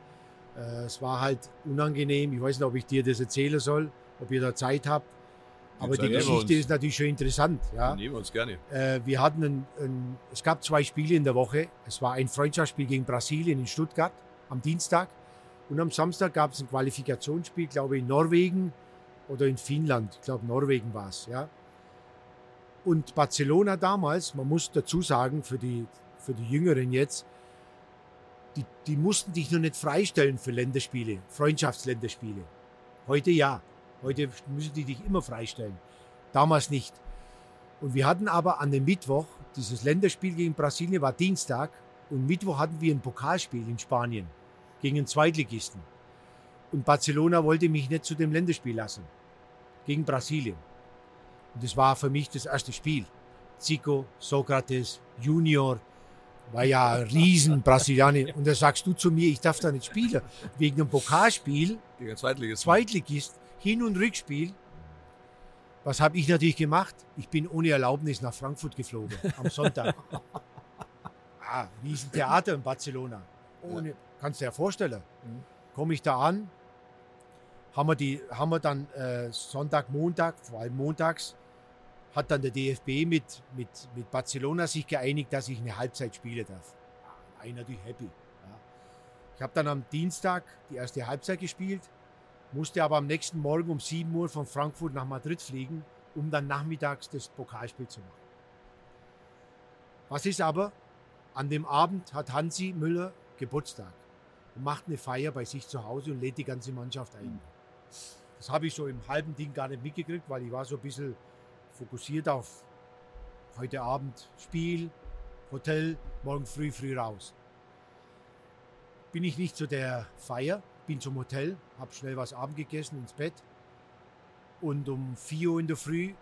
Äh, es war halt unangenehm. Ich weiß nicht, ob ich dir das erzählen soll, ob ihr da Zeit habt. Aber die Geschichte ist natürlich schon interessant. Ja. Nehmen wir uns gerne. Äh, wir hatten ein, ein, es gab zwei Spiele in der Woche. Es war ein Freundschaftsspiel gegen Brasilien in Stuttgart am Dienstag. Und am Samstag gab es ein Qualifikationsspiel, glaube ich, in Norwegen oder in Finnland. Ich glaube, Norwegen war es. Ja. Und Barcelona damals, man muss dazu sagen, für die, für die Jüngeren jetzt, die, die mussten dich noch nicht freistellen für Länderspiele, Freundschaftsländerspiele. Heute ja. Heute müssen die dich immer freistellen. Damals nicht. Und wir hatten aber an dem Mittwoch, dieses Länderspiel gegen Brasilien war Dienstag, und Mittwoch hatten wir ein Pokalspiel in Spanien gegen einen Zweitligisten. Und Barcelona wollte mich nicht zu dem Länderspiel lassen. Gegen Brasilien. Und das war für mich das erste Spiel. Zico, Sokrates, Junior, war ja riesen Brasilianer. Und da sagst du zu mir, ich darf da nicht spielen. Wegen einem Pokalspiel, Gegen Zweitligist. Zweitligist, Hin- und Rückspiel. Was habe ich natürlich gemacht? Ich bin ohne Erlaubnis nach Frankfurt geflogen am Sonntag. ah, riesen Theater in Barcelona. Ohne, kannst du dir ja vorstellen. Komme ich da an, haben wir, die, haben wir dann äh, Sonntag, Montag, vor allem montags, hat dann der DFB mit, mit, mit Barcelona sich geeinigt, dass ich eine Halbzeit spielen darf. Ja, ich natürlich happy. Ja. Ich habe dann am Dienstag die erste Halbzeit gespielt, musste aber am nächsten Morgen um 7 Uhr von Frankfurt nach Madrid fliegen, um dann nachmittags das Pokalspiel zu machen. Was ist aber? An dem Abend hat Hansi Müller Geburtstag und macht eine Feier bei sich zu Hause und lädt die ganze Mannschaft ein. Das habe ich so im halben Ding gar nicht mitgekriegt, weil ich war so ein bisschen fokussiert auf heute Abend Spiel, Hotel, morgen früh, früh raus. Bin ich nicht zu der Feier, bin zum Hotel, habe schnell was Abend gegessen, ins Bett. Und um 4 Uhr in der Früh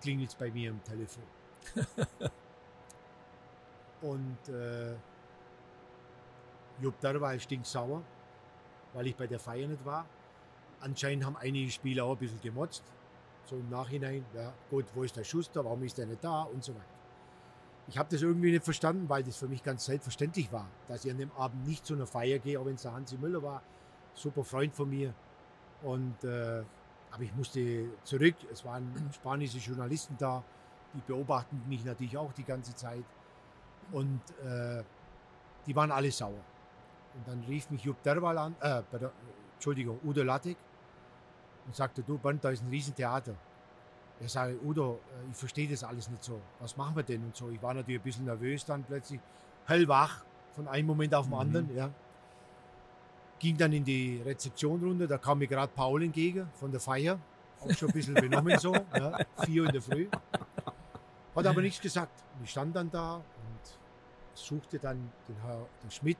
klingelt es bei mir am Telefon. und äh, Jupp Derweil stinksauer, weil ich bei der Feier nicht war. Anscheinend haben einige Spieler auch ein bisschen gemotzt. So im Nachhinein, ja gut, wo ist der Schuster, warum ist der nicht da und so weiter. Ich habe das irgendwie nicht verstanden, weil das für mich ganz selbstverständlich war, dass ich an dem Abend nicht zu einer Feier gehe, auch wenn es der Hansi Müller war, super Freund von mir. Und, äh, aber ich musste zurück, es waren spanische Journalisten da, die beobachten mich natürlich auch die ganze Zeit. Und äh, die waren alle sauer. Und dann rief mich Jupp Derwal an, äh, Entschuldigung, Udo Lattek und sagte, du Bernd, da ist ein Riesentheater. Ich sage, Udo, äh, ich verstehe das alles nicht so. Was machen wir denn und so? Ich war natürlich ein bisschen nervös dann plötzlich, hellwach von einem Moment auf den mhm. anderen. Ja. Ging dann in die Rezeption runter, da kam mir gerade Paul entgegen von der Feier. Auch schon ein bisschen benommen so, ja, vier in der Früh. Hat aber nichts gesagt. Ich stand dann da und suchte dann den Herr den Schmidt,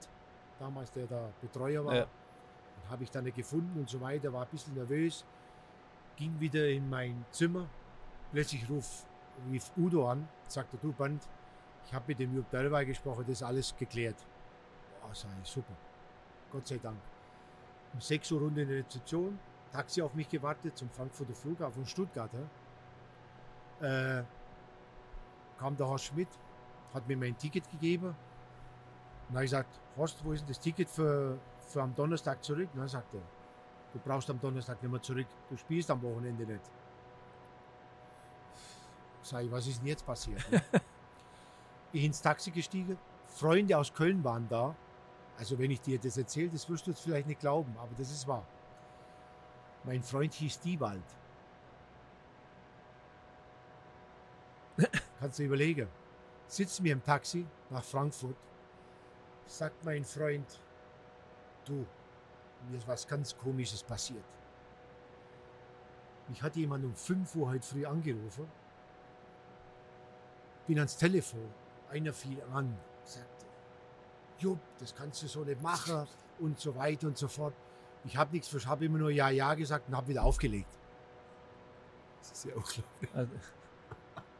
damals der da Betreuer war. Ja. Den habe ich dann nicht gefunden und so weiter, war ein bisschen nervös. Ging wieder in mein Zimmer. Plötzlich ruf, rief Udo an, sagte, du Band, ich habe mit dem Jupp Derwey gesprochen, das ist alles geklärt. Sag ich, super. Gott sei Dank. Um 6 Uhr Runde in der Rezeption, Taxi auf mich gewartet zum Frankfurter Flughafen Stuttgart. Ja. Äh, kam der Horst Schmidt, hat mir mein Ticket gegeben. Und dann habe ich gesagt, Horst, wo ist denn das Ticket für, für am Donnerstag zurück? Und dann sagt er, du brauchst am Donnerstag nicht mehr zurück, du spielst am Wochenende nicht. Sag ich, was ist denn jetzt passiert? ich ins Taxi gestiegen, Freunde aus Köln waren da. Also wenn ich dir das erzähle, das wirst du jetzt vielleicht nicht glauben, aber das ist wahr. Mein Freund hieß Diewald. Kannst du überlegen. Sitzen wir im Taxi nach Frankfurt, sagt mein Freund, du, mir ist was ganz Komisches passiert. Mich hat jemand um 5 Uhr heute früh angerufen, bin ans Telefon, einer fiel an, sagte, Jupp, das kannst du so nicht machen und so weiter und so fort. Ich habe nichts, ich habe immer nur Ja, Ja gesagt und habe wieder aufgelegt. Das ist ja unglaublich. Also,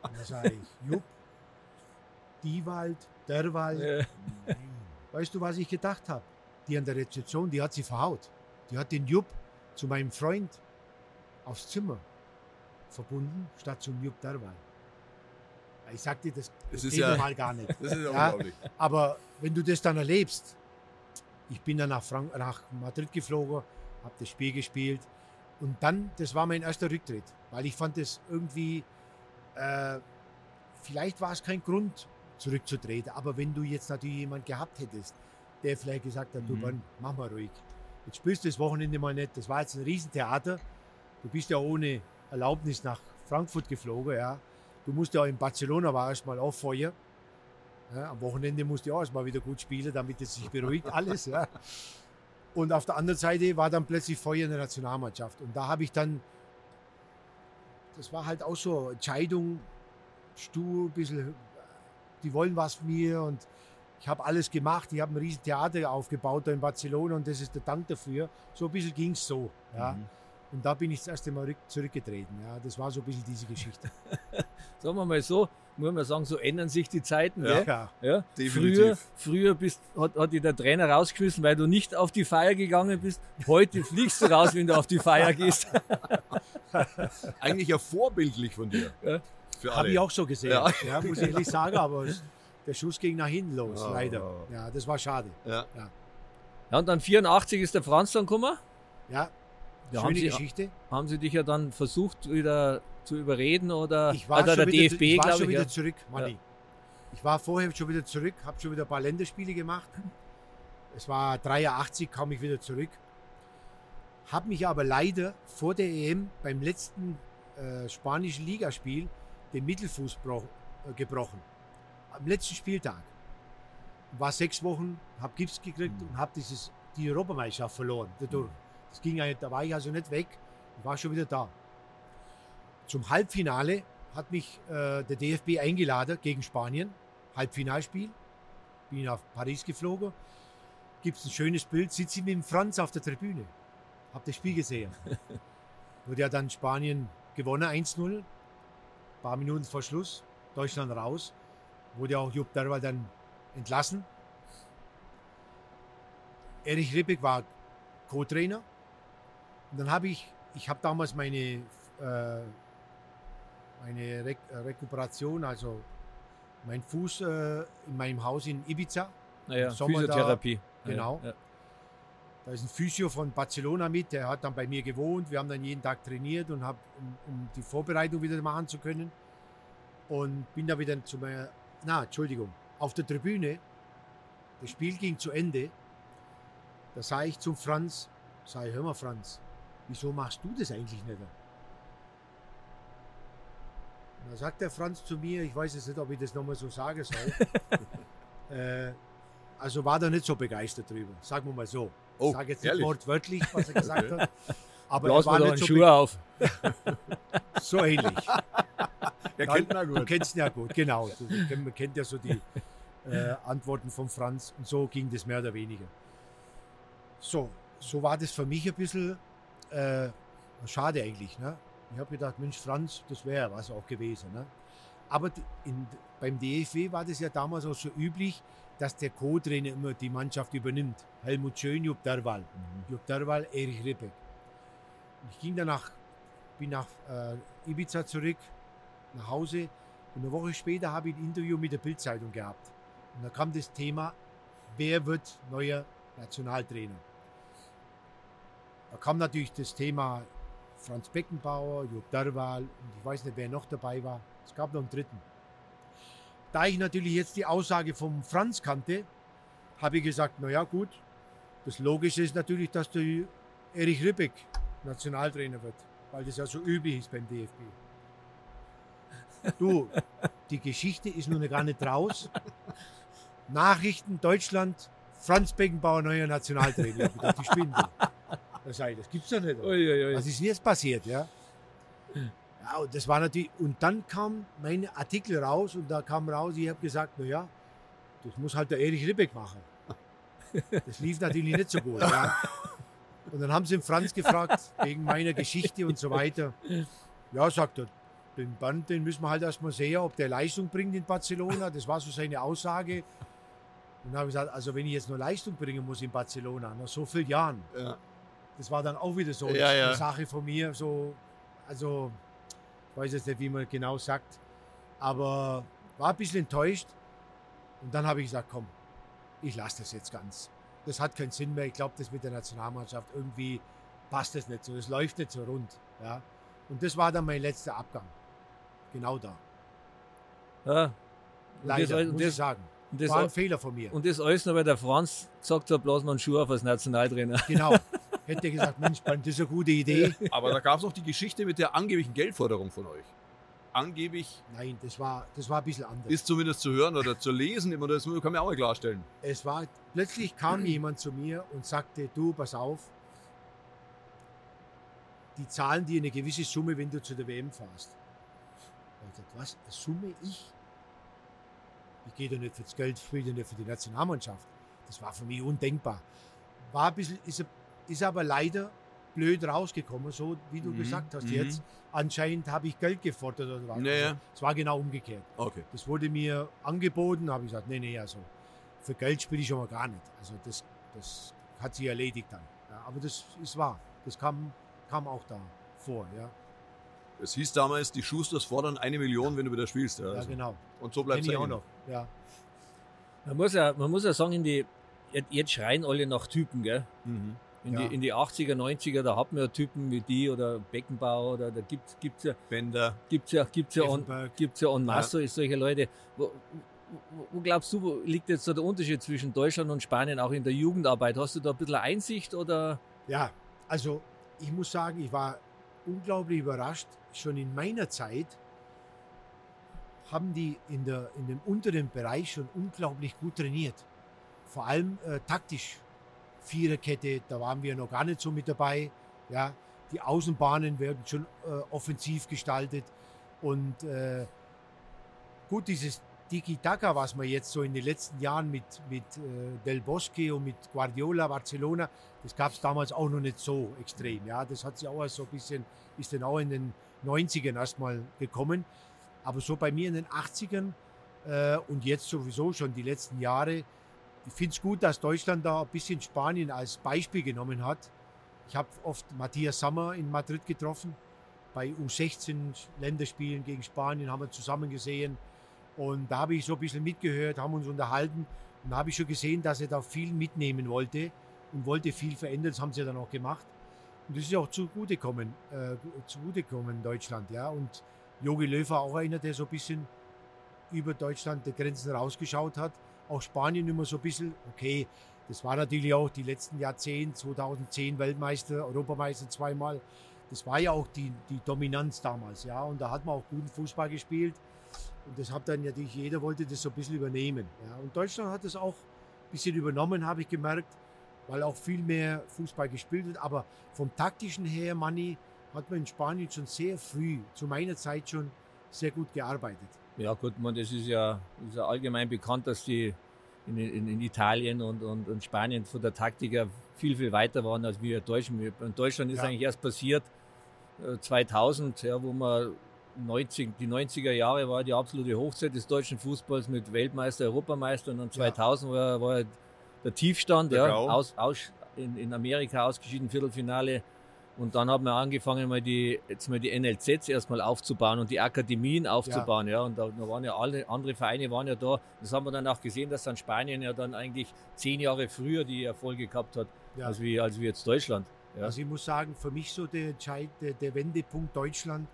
da sage ich, Jupp, die Wald, der Wald. Ja. Weißt du, was ich gedacht habe? Die an der Rezeption, die hat sie verhaut. Die hat den Jupp zu meinem Freund aufs Zimmer verbunden, statt zum Jupp Derwal. Ich sag dir, das, das, geht ja, normal gar nicht. Das ist ja, unglaublich. Aber wenn du das dann erlebst, ich bin dann nach, Frank nach Madrid geflogen, habe das Spiel gespielt und dann, das war mein erster Rücktritt, weil ich fand das irgendwie, äh, vielleicht war es kein Grund, zurückzutreten. Aber wenn du jetzt natürlich jemand gehabt hättest, der vielleicht gesagt hat, mhm. du Mann, mach mal ruhig. Jetzt spielst du das Wochenende mal nicht. Das war jetzt ein Riesentheater. Du bist ja ohne Erlaubnis nach Frankfurt geflogen, ja. Du musst ja in Barcelona war erstmal auch Feuer. Ja, am Wochenende musst du auch erstmal wieder gut spielen, damit es sich beruhigt alles, ja. Und auf der anderen Seite war dann plötzlich Feuer in der Nationalmannschaft. Und da habe ich dann, das war halt auch so Entscheidung, stur, ein bisschen die wollen was von mir und ich habe alles gemacht. Ich habe ein riesen Theater aufgebaut da in Barcelona und das ist der Dank dafür. So ein bisschen ging es so. Ja. Mhm. Und da bin ich das erste Mal zurückgetreten. Ja, das war so ein bisschen diese Geschichte. Sagen wir mal so, muss man sagen, so ändern sich die Zeiten. Ja, ja. ja. Früher, früher bist, hat, hat dich der Trainer rausgeschmissen, weil du nicht auf die Feier gegangen bist. Heute fliegst du raus, wenn du auf die Feier gehst. Eigentlich ja vorbildlich von dir. Ja. Habe ich auch so gesehen, ja. ja muss ich ehrlich sagen, aber der Schuss ging nach hinten los, oh. leider. Ja, das war schade. Ja. ja. Ja, und dann 84 ist der Franz dann gekommen. Ja, ja, schöne haben Sie, Geschichte. Haben Sie dich ja dann versucht, wieder zu überreden oder ich war, also schon, wieder, DFB, ich war schon ich, wieder zurück, Manni. Ja. Ich war vorher schon wieder zurück, habe schon wieder ein paar Länderspiele gemacht. Es war 83, kam ich wieder zurück. Habe mich aber leider vor der EM beim letzten äh, spanischen Ligaspiel den Mittelfuß äh, gebrochen. Am letzten Spieltag. War sechs Wochen, habe Gips gekriegt mhm. und habe die Europameisterschaft verloren dadurch. Das ging da war ich also nicht weg. Ich war schon wieder da. Zum Halbfinale hat mich äh, der DFB eingeladen gegen Spanien. Halbfinalspiel. Bin nach Paris geflogen. Gibt es ein schönes Bild, sitze ich mit dem Franz auf der Tribüne. Hab das Spiel gesehen. Wurde ja dann Spanien gewonnen, 1-0. Ein paar Minuten vor Schluss. Deutschland raus. Wurde auch Jupp Derwal dann entlassen. Erich Ribbeck war Co-Trainer. Und dann habe ich, ich habe damals meine, äh, meine Re äh, Rekuperation, also mein Fuß äh, in meinem Haus in Ibiza. Naja, Im Sommer da- Physiotherapie. Genau. Ja, ja. Da ist ein Physio von Barcelona mit, der hat dann bei mir gewohnt. Wir haben dann jeden Tag trainiert und hab, um, um die Vorbereitung wieder machen zu können. Und bin da wieder zu meiner, na, Entschuldigung, auf der Tribüne. Das Spiel ging zu Ende. Da sah ich zum Franz, sag ich, hör mal Franz, wieso machst du das eigentlich nicht? Da sagt der Franz zu mir, ich weiß jetzt nicht, ob ich das nochmal so sagen soll. äh, also war er nicht so begeistert drüber, sagen wir mal so. Oh, ich sage jetzt ehrlich? nicht wortwörtlich, was er gesagt hat. Aber Blaus er war nicht so, Schuh auf. so ähnlich. Der Dann- kennt ihn ja Du gut. kennst ihn ja gut, genau. Du, du kennt- man kennt ja so die äh, Antworten von Franz und so ging das mehr oder weniger. So, so war das für mich ein bisschen äh, schade eigentlich. Ne? Ich habe gedacht, Mensch, Franz, das wäre was auch gewesen. Ne? Aber in, beim DFW war das ja damals auch so üblich, dass der Co-Trainer immer die Mannschaft übernimmt. Helmut Schön, Jupp Derwal. Jupp Derwal, Erich Rippeck. Ich ging danach, bin nach äh, Ibiza zurück, nach Hause. Und eine Woche später habe ich ein Interview mit der Bildzeitung gehabt. Und da kam das Thema, wer wird neuer Nationaltrainer? Da kam natürlich das Thema Franz Beckenbauer, Jupp Derwal und ich weiß nicht, wer noch dabei war. Es gab noch einen dritten. Da ich natürlich jetzt die Aussage vom Franz kannte, habe ich gesagt, na ja gut, das Logische ist natürlich, dass der Erich Ribbeck Nationaltrainer wird, weil das ja so üblich ist beim DFB. Du, die Geschichte ist noch gar nicht raus. Nachrichten Deutschland, Franz Beckenbauer neuer Nationaltrainer. Ich hab gedacht, die spinnen. Das, sag ich, das gibt's doch nicht. Uiuiui. Was ist denn jetzt passiert, ja? Ja, und das war natürlich, und dann kam mein Artikel raus und da kam raus, ich habe gesagt, na ja, das muss halt der Erich Ribbeck machen. Das lief natürlich nicht so gut, ja. Und dann haben sie den Franz gefragt, wegen meiner Geschichte und so weiter. Ja, sagt er, den Band, den müssen wir halt erstmal sehen, ob der Leistung bringt in Barcelona. Das war so seine Aussage. Und dann habe ich gesagt, also wenn ich jetzt nur Leistung bringen muss in Barcelona, nach so vielen Jahren, Ja. Das war dann auch wieder so Ja, ja. eine Sache von mir. So, also, ich weiß jetzt nicht, wie man genau sagt, aber war ein bisschen enttäuscht. Und dann habe ich gesagt, komm, ich lasse das jetzt ganz. Das hat keinen Sinn mehr. Ich glaube, das mit der Nationalmannschaft irgendwie passt das nicht so. Das läuft nicht so rund. Ja. Und das war dann mein letzter Abgang. Genau da. Ja. Leider, das, muss und, ich das, sagen. das, War ein Fehler von mir. und das alles noch, weil der Franz gesagt hat, bloß mal einen Schuh auf als Nationaltrainer. Genau. Hätte gesagt, Mensch, das ist eine gute Idee. Aber da gab es noch die Geschichte mit der angeblichen Geldforderung von euch. Angeblich Nein, das war, das war ein bisschen anders. ist zumindest zu hören oder zu lesen, immer das kann man auch mal klarstellen. Es war, plötzlich kam jemand zu mir und sagte, du, pass auf, die zahlen dir eine gewisse Summe, wenn du zu der WM fährst. Ich gesagt, was, eine Summe ich? Ich gehe doch nicht fürs Geld, ich spiele doch nicht für die Nationalmannschaft. Das war für mich undenkbar. War ein bisschen, ist, ist aber leider blöd rausgekommen, so wie du Mhm, gesagt hast mhm. jetzt. Anscheinend habe ich Geld gefordert oder was. Ja, ja. Also, es war genau umgekehrt. Okay. Das wurde mir angeboten, habe ich gesagt, nee, nee, also für Geld spiele ich schon mal gar nicht. Also das, das hat sich erledigt dann. Ja, aber das ist wahr. Das kam, kam auch da vor, ja. Es hieß damals, die Schusters fordern eine Million, wenn du wieder spielst. Ja, Ja, also. genau. Und so bleibt es auch noch. Ja. Man muss ja, man muss ja sagen, in die, jetzt- jetzt schreien alle nach Typen, gell? Mhm. In, Ja. die, in die 80er, 90er, da hat man ja Typen wie die oder Beckenbauer oder da gibt es ja, Bender. gibt's ja, gibt's ja, Effenberg. gibt's ja en masse solche Leute. Wo, wo, wo glaubst du, wo liegt jetzt so der Unterschied zwischen Deutschland und Spanien auch in der Jugendarbeit? Hast du da ein bisschen Einsicht oder? Ja, also ich muss sagen, ich war unglaublich überrascht. Schon in meiner Zeit haben die in, der, in dem unteren Bereich schon unglaublich gut trainiert. Vor allem äh, taktisch. Viererkette, da waren wir noch gar nicht so mit dabei. Ja, die Außenbahnen werden schon äh, offensiv gestaltet. Und äh, gut, dieses Tiki-Taka, was man jetzt so in den letzten Jahren mit, mit äh, Del Bosque und mit Guardiola, Barcelona, das gab es damals auch noch nicht so extrem. Ja, das hat sich auch so ein bisschen, ist dann auch in den 90ern erstmal gekommen. Aber so bei mir in den 80ern äh, und jetzt sowieso schon die letzten Jahre, ich finde es gut, dass Deutschland da ein bisschen Spanien als Beispiel genommen hat. Ich habe oft Matthias Sammer in Madrid getroffen. Bei U16 Länderspielen gegen Spanien haben wir zusammen gesehen. Und da habe ich so ein bisschen mitgehört, haben uns unterhalten. Und da habe ich schon gesehen, dass er da viel mitnehmen wollte und wollte viel verändern. Das haben sie dann auch gemacht. Und das ist auch zugutekommen, äh, zugutekommen Deutschland. Ja. Und Jogi Löw auch einer, der so ein bisschen über Deutschland die Grenzen rausgeschaut hat. Auch Spanien immer so ein bisschen, okay, das war natürlich auch die letzten Jahrzehnte, 2010 Weltmeister, Europameister zweimal. Das war ja auch die, die Dominanz damals, ja. Und da hat man auch guten Fußball gespielt. Und das hat dann natürlich jeder wollte das so ein bisschen übernehmen. Ja. Und Deutschland hat das auch ein bisschen übernommen, habe ich gemerkt, weil auch viel mehr Fußball gespielt wird. Aber vom taktischen her, Manni, hat man in Spanien schon sehr früh, zu meiner Zeit schon, sehr gut gearbeitet. Ja gut, man, das ist ja, ist ja allgemein bekannt, dass die in, in, in Italien und, und, und, Spanien von der Taktik her viel, viel weiter waren als wir Deutschen. In Deutschland ist ja. eigentlich erst passiert 2000, äh, ja, wo man 90, die 90er Jahre war die absolute Hochzeit des deutschen Fußballs mit Weltmeister, Europameister und dann 2000 ja. war, war der Tiefstand, der ja, aus, aus, in, in Amerika ausgeschieden, Viertelfinale. Und dann haben wir angefangen, mal die, jetzt mal die NLZs erstmal aufzubauen und die Akademien aufzubauen, ja. ja. Und da, da, waren ja alle andere Vereine waren ja da. Das haben wir dann auch gesehen, dass dann Spanien ja dann eigentlich zehn Jahre früher die Erfolge gehabt hat, ja. als, wie, als wie jetzt Deutschland. Ja. Also ich muss sagen, für mich so der, der, der Wendepunkt Deutschland,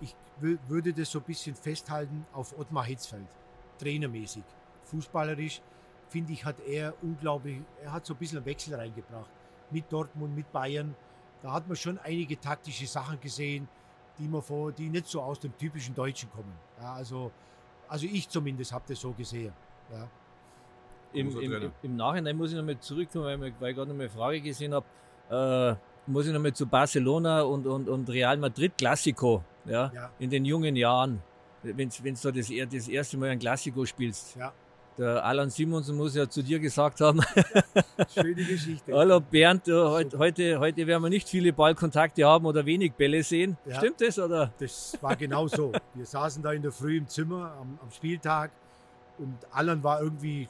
ich würde das so ein bisschen festhalten auf Ottmar Hitzfeld, trainermäßig. Fußballerisch, finde ich, hat er unglaublich, er hat so ein bisschen einen Wechsel reingebracht. Mit Dortmund, mit Bayern. Da hat man schon einige taktische Sachen gesehen, die, man vor, die nicht so aus dem typischen Deutschen kommen. Ja, also, also ich zumindest habe das so gesehen. Ja. Im, im, Im, Nachhinein muss ich nochmal zurückkommen, weil, weil ich gerade noch eine Frage gesehen habe. Äh, muss ich nochmal zu Barcelona und, und, und Real Madrid Classico, ja, ja. in den jungen Jahren, wenn du da das, das erste Mal ein Classico spielst. Ja. Der Alan Simonsen muss ja zu dir gesagt haben. Schöne Geschichte. Hallo Bernd, heute, heute, heute werden wir nicht viele Ballkontakte haben oder wenig Bälle sehen. Ja, Stimmt das? Oder? Das war genau so. Wir saßen da in der Früh im Zimmer am, am Spieltag und Alan war irgendwie,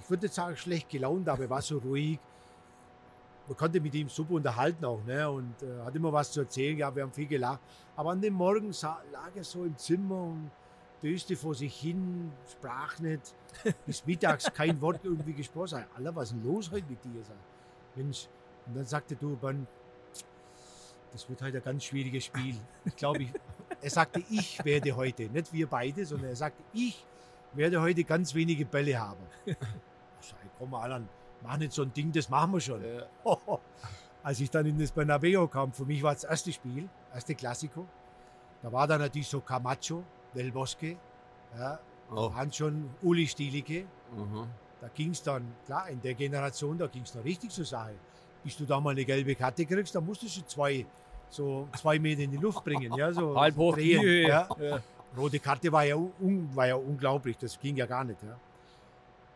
ich würde nicht sagen schlecht gelaunt, aber er war so ruhig man konnte mit ihm super unterhalten auch, ne? Und äh, hat immer was zu erzählen. Ja, wir haben viel gelacht. Aber an dem Morgen sah, lag er so im Zimmer und döste vor sich hin, sprach nicht. Bis mittags kein Wort irgendwie gesprochen. Alter, was ist denn los heute mit dir? Sag, Mensch. Und dann sagte du, Ben, das wird heute ein ganz schwieriges Spiel. Ich glaube, ich, er sagte, ich werde heute, nicht wir beide, sondern er sagte, ich werde heute ganz wenige Bälle haben. Ich sag, komm mal an, mach nicht so ein Ding, das machen wir schon. Ja. Als ich dann in das Bernabeu kam, für mich war das erste Spiel, erste Klassiko. Da war dann natürlich so Camacho, Del Bosque, ja, oh. waren schon Uli Stielicke. Mhm. Da ging es dann, klar, in der Generation, da ging es noch richtig zur Sache. Bis du da mal eine gelbe Karte kriegst, dann musst du zwei, so zwei Meter in die Luft bringen. Ja, so Halb hoch drehen, ja. ja. Rote Karte war ja, un, war ja unglaublich, das ging ja gar nicht. Ja.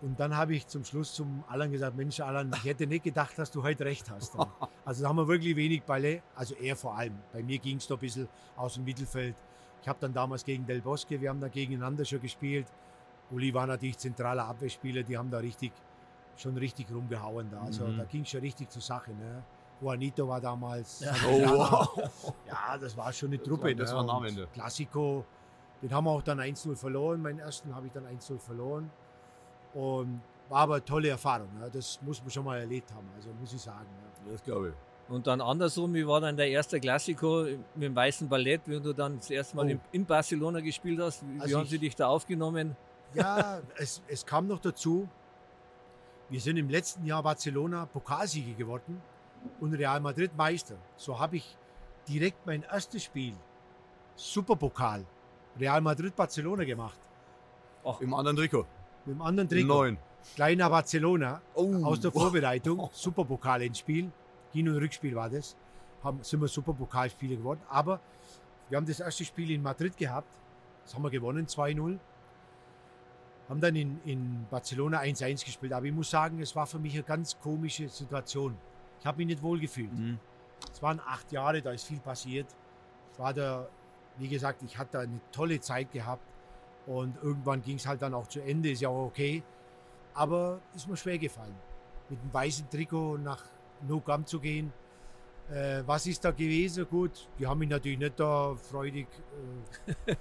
Und dann habe ich zum Schluss zum Alan gesagt, Mensch Alan, ich hätte nicht gedacht, dass du heute recht hast. Also da haben wir wirklich wenig Bälle, also er vor allem. Bei mir ging es da ein bisschen aus dem Mittelfeld. Ich habe dann damals gegen Del Bosque, wir haben da gegeneinander schon gespielt. Uli war natürlich zentraler Abwehrspieler, die haben da richtig, schon richtig rumgehauen da. Also mhm. da ging es schon richtig zur Sache. Ne? Juanito war damals. Ja. Oh, ja, das war schon eine Truppe. Das war, das war ne? Klassiko, den haben wir auch dann 1-0 verloren. Meinen ersten habe ich dann 1-0 verloren. Und war aber eine tolle Erfahrung. Ja. Das muss man schon mal erlebt haben, also muss ich sagen. Ja. Das glaube ich. Und dann andersrum, wie war dann der erste Klassiko mit dem Weißen Ballett, wenn du dann das erste Mal oh. in Barcelona gespielt hast? Wie, also haben ich, sie dich da aufgenommen? Ja, es, es kam noch dazu, wir sind im letzten Jahr Barcelona Pokalsieger geworden und Real Madrid Meister. So habe ich direkt mein erstes Spiel, Superpokal, Real Madrid Barcelona gemacht. Ach, im anderen Trikot mit dem anderen Trikot. Neun. Kleiner Barcelona oh. aus der Vorbereitung. Oh. Superpokal ins Spiel. Hin- und Rückspiel war das. haben, sind wir Superpokalspieler geworden. Aber wir haben das erste Spiel in Madrid gehabt. Das haben wir gewonnen, 2-0. Haben dann in, in Barcelona 1-1 gespielt. Aber ich muss sagen, es war für mich eine ganz komische Situation. Ich habe mich nicht wohl gefühlt. Mhm. Es waren acht Jahre, da ist viel passiert. Ich war da, wie gesagt, ich hatte eine tolle Zeit gehabt. Und irgendwann ging es halt dann auch zu Ende, ist ja auch okay. Aber ist mir schwer gefallen, mit dem weißen Trikot nach No Camp zu gehen. Äh, was ist da gewesen? Gut, die haben mich natürlich nicht da freudig äh,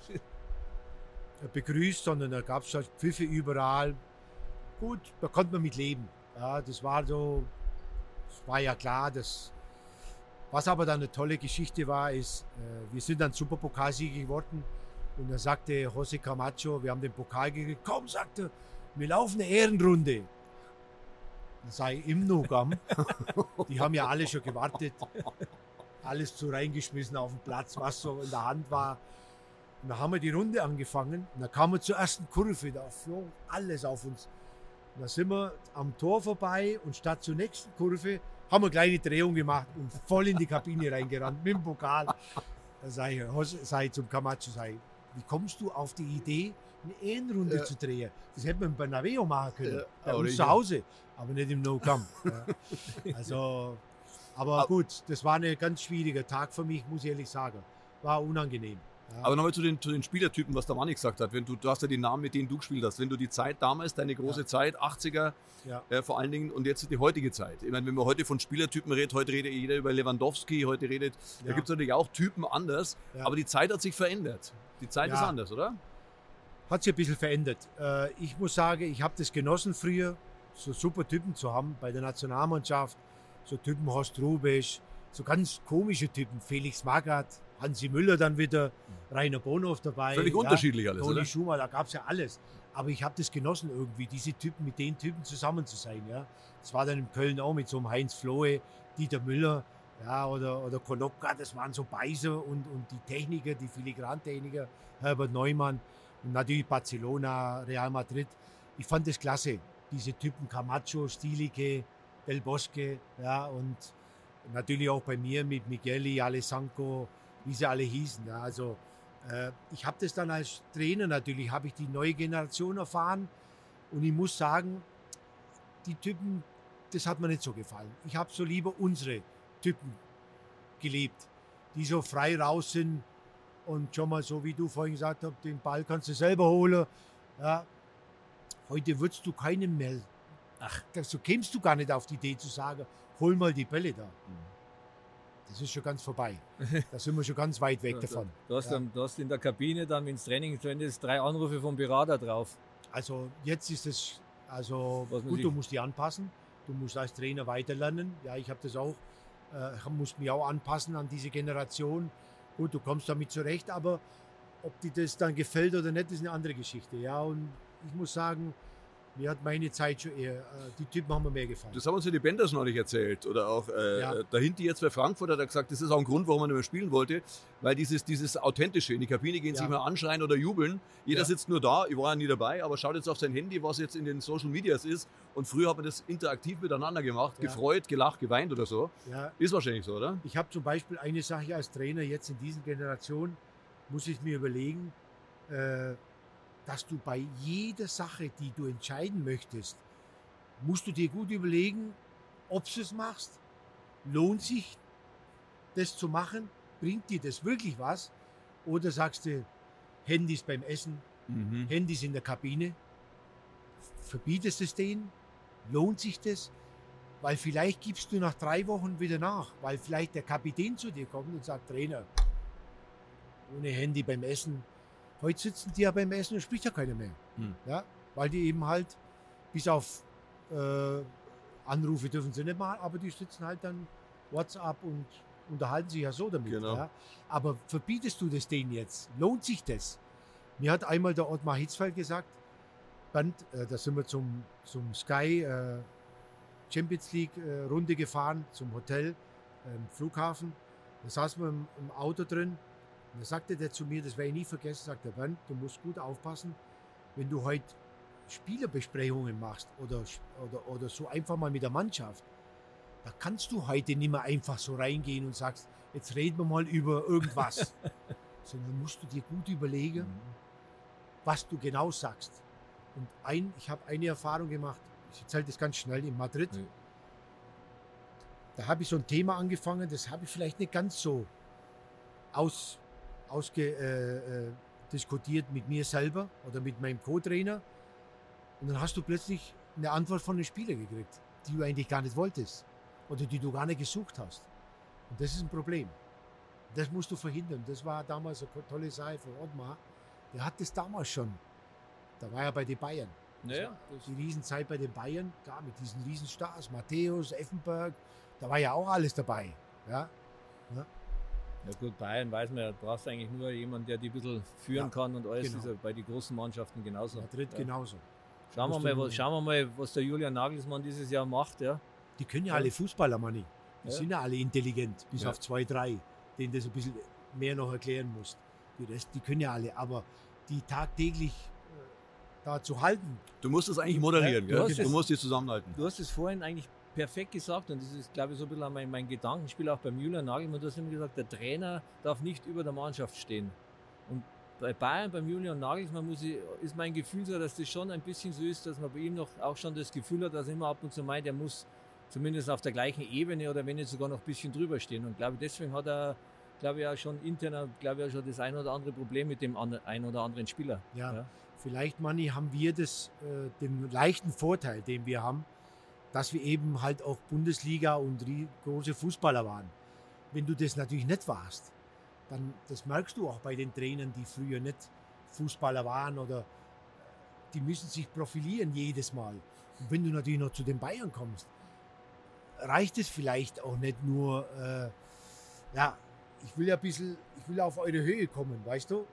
begrüßt, sondern da gab es halt Pfiffe überall. Gut, da konnte man mit leben. Ja, das war so, es war ja klar, dass was aber dann eine tolle Geschichte war, ist, äh, wir sind dann Superpokalsieger geworden und da sagte José Camacho, wir haben den Pokal gekriegt, komm, sagte, wir laufen eine Ehrenrunde. Dann ich im Nogam, die haben ja alle schon gewartet, alles zu reingeschmissen auf den Platz, was so in der Hand war. Und dann haben wir die Runde angefangen und dann kamen wir zur ersten Kurve, da flog alles auf uns. Und da sind wir am Tor vorbei und statt zur nächsten Kurve haben wir eine kleine Drehung gemacht und voll in die Kabine reingerannt mit dem Pokal. Da sage ich, ich zum Camacho, ich, wie kommst du auf die Idee, eine Ehrenrunde Ja. zu drehen? Das hätte man bei Naveo machen können, Ja, bei aber uns zu Hause, aber nicht im No-Camp. Ja. Also, aber Aber- gut, das war ein ganz schwieriger Tag für mich, muss ich ehrlich sagen. War unangenehm. Ja. Aber nochmal zu den, zu den Spielertypen, was der Manni gesagt hat. Wenn du, du hast ja die Namen, mit denen du gespielt hast. Wenn du die Zeit damals, deine große Ja. Zeit, 80er Ja. äh, vor allen Dingen und jetzt die heutige Zeit. Ich meine, wenn man heute von Spielertypen redet, heute redet jeder über Lewandowski, heute redet, da gibt es natürlich auch Typen anders, aber die Zeit hat sich verändert. Die Zeit ist anders, oder? Hat sich ein bisschen verändert. Äh, ich muss sagen, ich habe das genossen früher, so super Typen zu haben bei der Nationalmannschaft. So Typen Horst Rubesch, so ganz komische Typen. Felix Magath, Hansi Müller dann wieder, Rainer Bonhoff dabei. Völlig ja, unterschiedlich alles, Toni oder? Schumacher, da gab es ja alles. Aber ich habe das genossen irgendwie, diese Typen mit den Typen zusammen zu sein. Ja. Das war dann in Köln auch mit so einem Heinz Flohe, Dieter Müller ja, oder, oder Konopka, das waren so Beißer und, und die Techniker, die Filigrantechniker, Herbert Neumann natürlich Barcelona, Real Madrid. Ich fand das klasse, diese Typen Camacho, Stilicke, Del Bosque ja, und natürlich auch bei mir mit Migueli, Alessanco, wie sie alle hießen. Ja, also äh, ich habe das dann als Trainer natürlich, habe ich die neue Generation erfahren und ich muss sagen, die Typen, das hat mir nicht so gefallen. Ich habe so lieber unsere Typen gelebt, die so frei raus sind und schon mal so, wie du vorhin gesagt hast, den Ball kannst du selber holen. Ja. Heute würdest du keinen mehr, ach, so kämst du gar nicht auf die Idee zu sagen, hol mal die Bälle da. Das ist schon ganz vorbei. Da sind wir schon ganz weit weg davon. Du hast, Ja. dann, du hast in der Kabine dann, wenn ins Training ist, drei Anrufe vom Berater drauf. Also jetzt ist es, also Was gut, du musst dich anpassen. Du musst als Trainer weiterlernen. Ja, ich habe das auch, äh, muss mich auch anpassen an diese Generation. Gut, du kommst damit zurecht, aber ob dir das dann gefällt oder nicht, ist eine andere Geschichte. Ja, und ich muss sagen, mir hat meine Zeit schon eher, äh, die Typen haben mir mehr gefallen. Das haben uns ja die Benders neulich erzählt. Oder auch äh, Ja. dahinter jetzt bei Frankfurt hat er gesagt, das ist auch ein Grund, warum er nicht mehr spielen wollte. Weil dieses, dieses Authentische, in die Kabine gehen, Ja. sich mal anschreien oder jubeln. Jeder Ja. sitzt nur da, ich war ja nie dabei, aber schaut jetzt auf sein Handy, was jetzt in den Social Medias ist. Und früher hat man das interaktiv miteinander gemacht, gefreut, gelacht, geweint oder so. Ist wahrscheinlich so, oder? Ich habe zum Beispiel eine Sache als Trainer jetzt in dieser Generation, muss ich mir überlegen, äh, dass du bei jeder Sache, die du entscheiden möchtest, musst du dir gut überlegen, ob du es machst. Lohnt sich das zu machen? Bringt dir das wirklich was? Oder sagst du, Handys beim Essen, Mhm. Handys in der Kabine? Verbietest es denen? Lohnt sich das? Weil vielleicht gibst du nach drei Wochen wieder nach, weil vielleicht der Kapitän zu dir kommt und sagt, Trainer, ohne Handy beim Essen. Heute sitzen die ja beim Essen und spricht ja keiner mehr. Hm. Ja, weil die eben halt bis auf äh, Anrufe dürfen sie nicht machen, aber die sitzen halt dann WhatsApp und unterhalten sich ja so damit. Genau. Ja. Aber verbietest du das denen jetzt? Lohnt sich das? Mir hat einmal der Ottmar Hitzfeld gesagt, Bernd, äh, da sind wir zum, zum Sky äh, Champions League äh, Runde gefahren, zum Hotel, ähm, Flughafen. Da saßen wir im, im Auto drin und da sagte der zu mir, das werde ich nie vergessen, sagt der Bernd, du musst gut aufpassen, wenn du heute Spielerbesprechungen machst oder, oder, oder so einfach mal mit der Mannschaft, Da kannst du heute nicht mehr einfach so reingehen und sagst, jetzt reden wir mal über irgendwas. Sondern musst du dir gut überlegen, was du genau sagst. Und ein, ich habe eine Erfahrung gemacht, ich erzähle das ganz schnell in Madrid. Ja. Da habe ich so ein Thema angefangen, das habe ich vielleicht nicht ganz so aus, ausge, äh, äh, mit mir selber oder mit meinem Co-Trainer. Und dann hast du plötzlich eine Antwort von einem Spieler gekriegt, die du eigentlich gar nicht wolltest oder die du gar nicht gesucht hast. Und das ist ein Problem. Das musst du verhindern. Das war damals eine tolle Sache von Ottmar. Der hat das damals schon. Da war er bei den Bayern. Naja, Die Riesenzeit bei den Bayern, klar, mit diesen Riesenstars, Matthäus, Effenberg, da war ja auch alles dabei. Ja, Ja gut, Bayern weiß man, ja, du brauchst eigentlich nur jemanden, der die ein bisschen führen Ja, kann und alles genau. ist ja bei den großen Mannschaften genauso. Madrid ja. genauso. Schauen wir, mal, du- was, schauen wir mal, was der Julian Nagelsmann dieses Jahr macht. Ja. Die können ja Ja. alle Fußballer, Manni. Die Ja. sind ja alle intelligent, bis Ja. auf zwei, drei, denen das ein bisschen mehr noch erklären musst. Die Rest, die können ja alle, aber die tagtäglich äh, da zu halten, Du musst es eigentlich moderieren, Ja, gell? du Du es- musst die zusammenhalten. Du hast es vorhin eigentlich perfekt gesagt und das ist, glaube ich, so ein bisschen mein, mein Gedankenspiel auch beim Julian Nagelsmann. Du hast immer gesagt, der Trainer darf nicht über der Mannschaft stehen. Und bei Bayern, beim Julian Nagelsmann, muss ich, ist mein Gefühl so, dass das schon ein bisschen so ist, dass man bei ihm noch auch schon das Gefühl hat, dass er immer ab und zu meint, er muss zumindest auf der gleichen Ebene oder wenn nicht sogar noch ein bisschen drüber stehen. Und glaube, deswegen hat er, glaube ich, auch schon intern, glaube ich, auch schon das ein oder andere Problem mit dem ein oder anderen Spieler. Ja, Ja. vielleicht, Manni, haben wir das, äh, den leichten Vorteil, den wir haben, dass wir eben halt auch Bundesliga und große Fußballer waren. Wenn du das natürlich nicht warst, dann das merkst du auch bei den Trainern, die früher nicht Fußballer waren oder die müssen sich profilieren jedes Mal. Und wenn du natürlich noch zu den Bayern kommst, reicht es vielleicht auch nicht nur, äh, ja, ich will ja ein bisschen, ich will auf eure Höhe kommen, weißt du?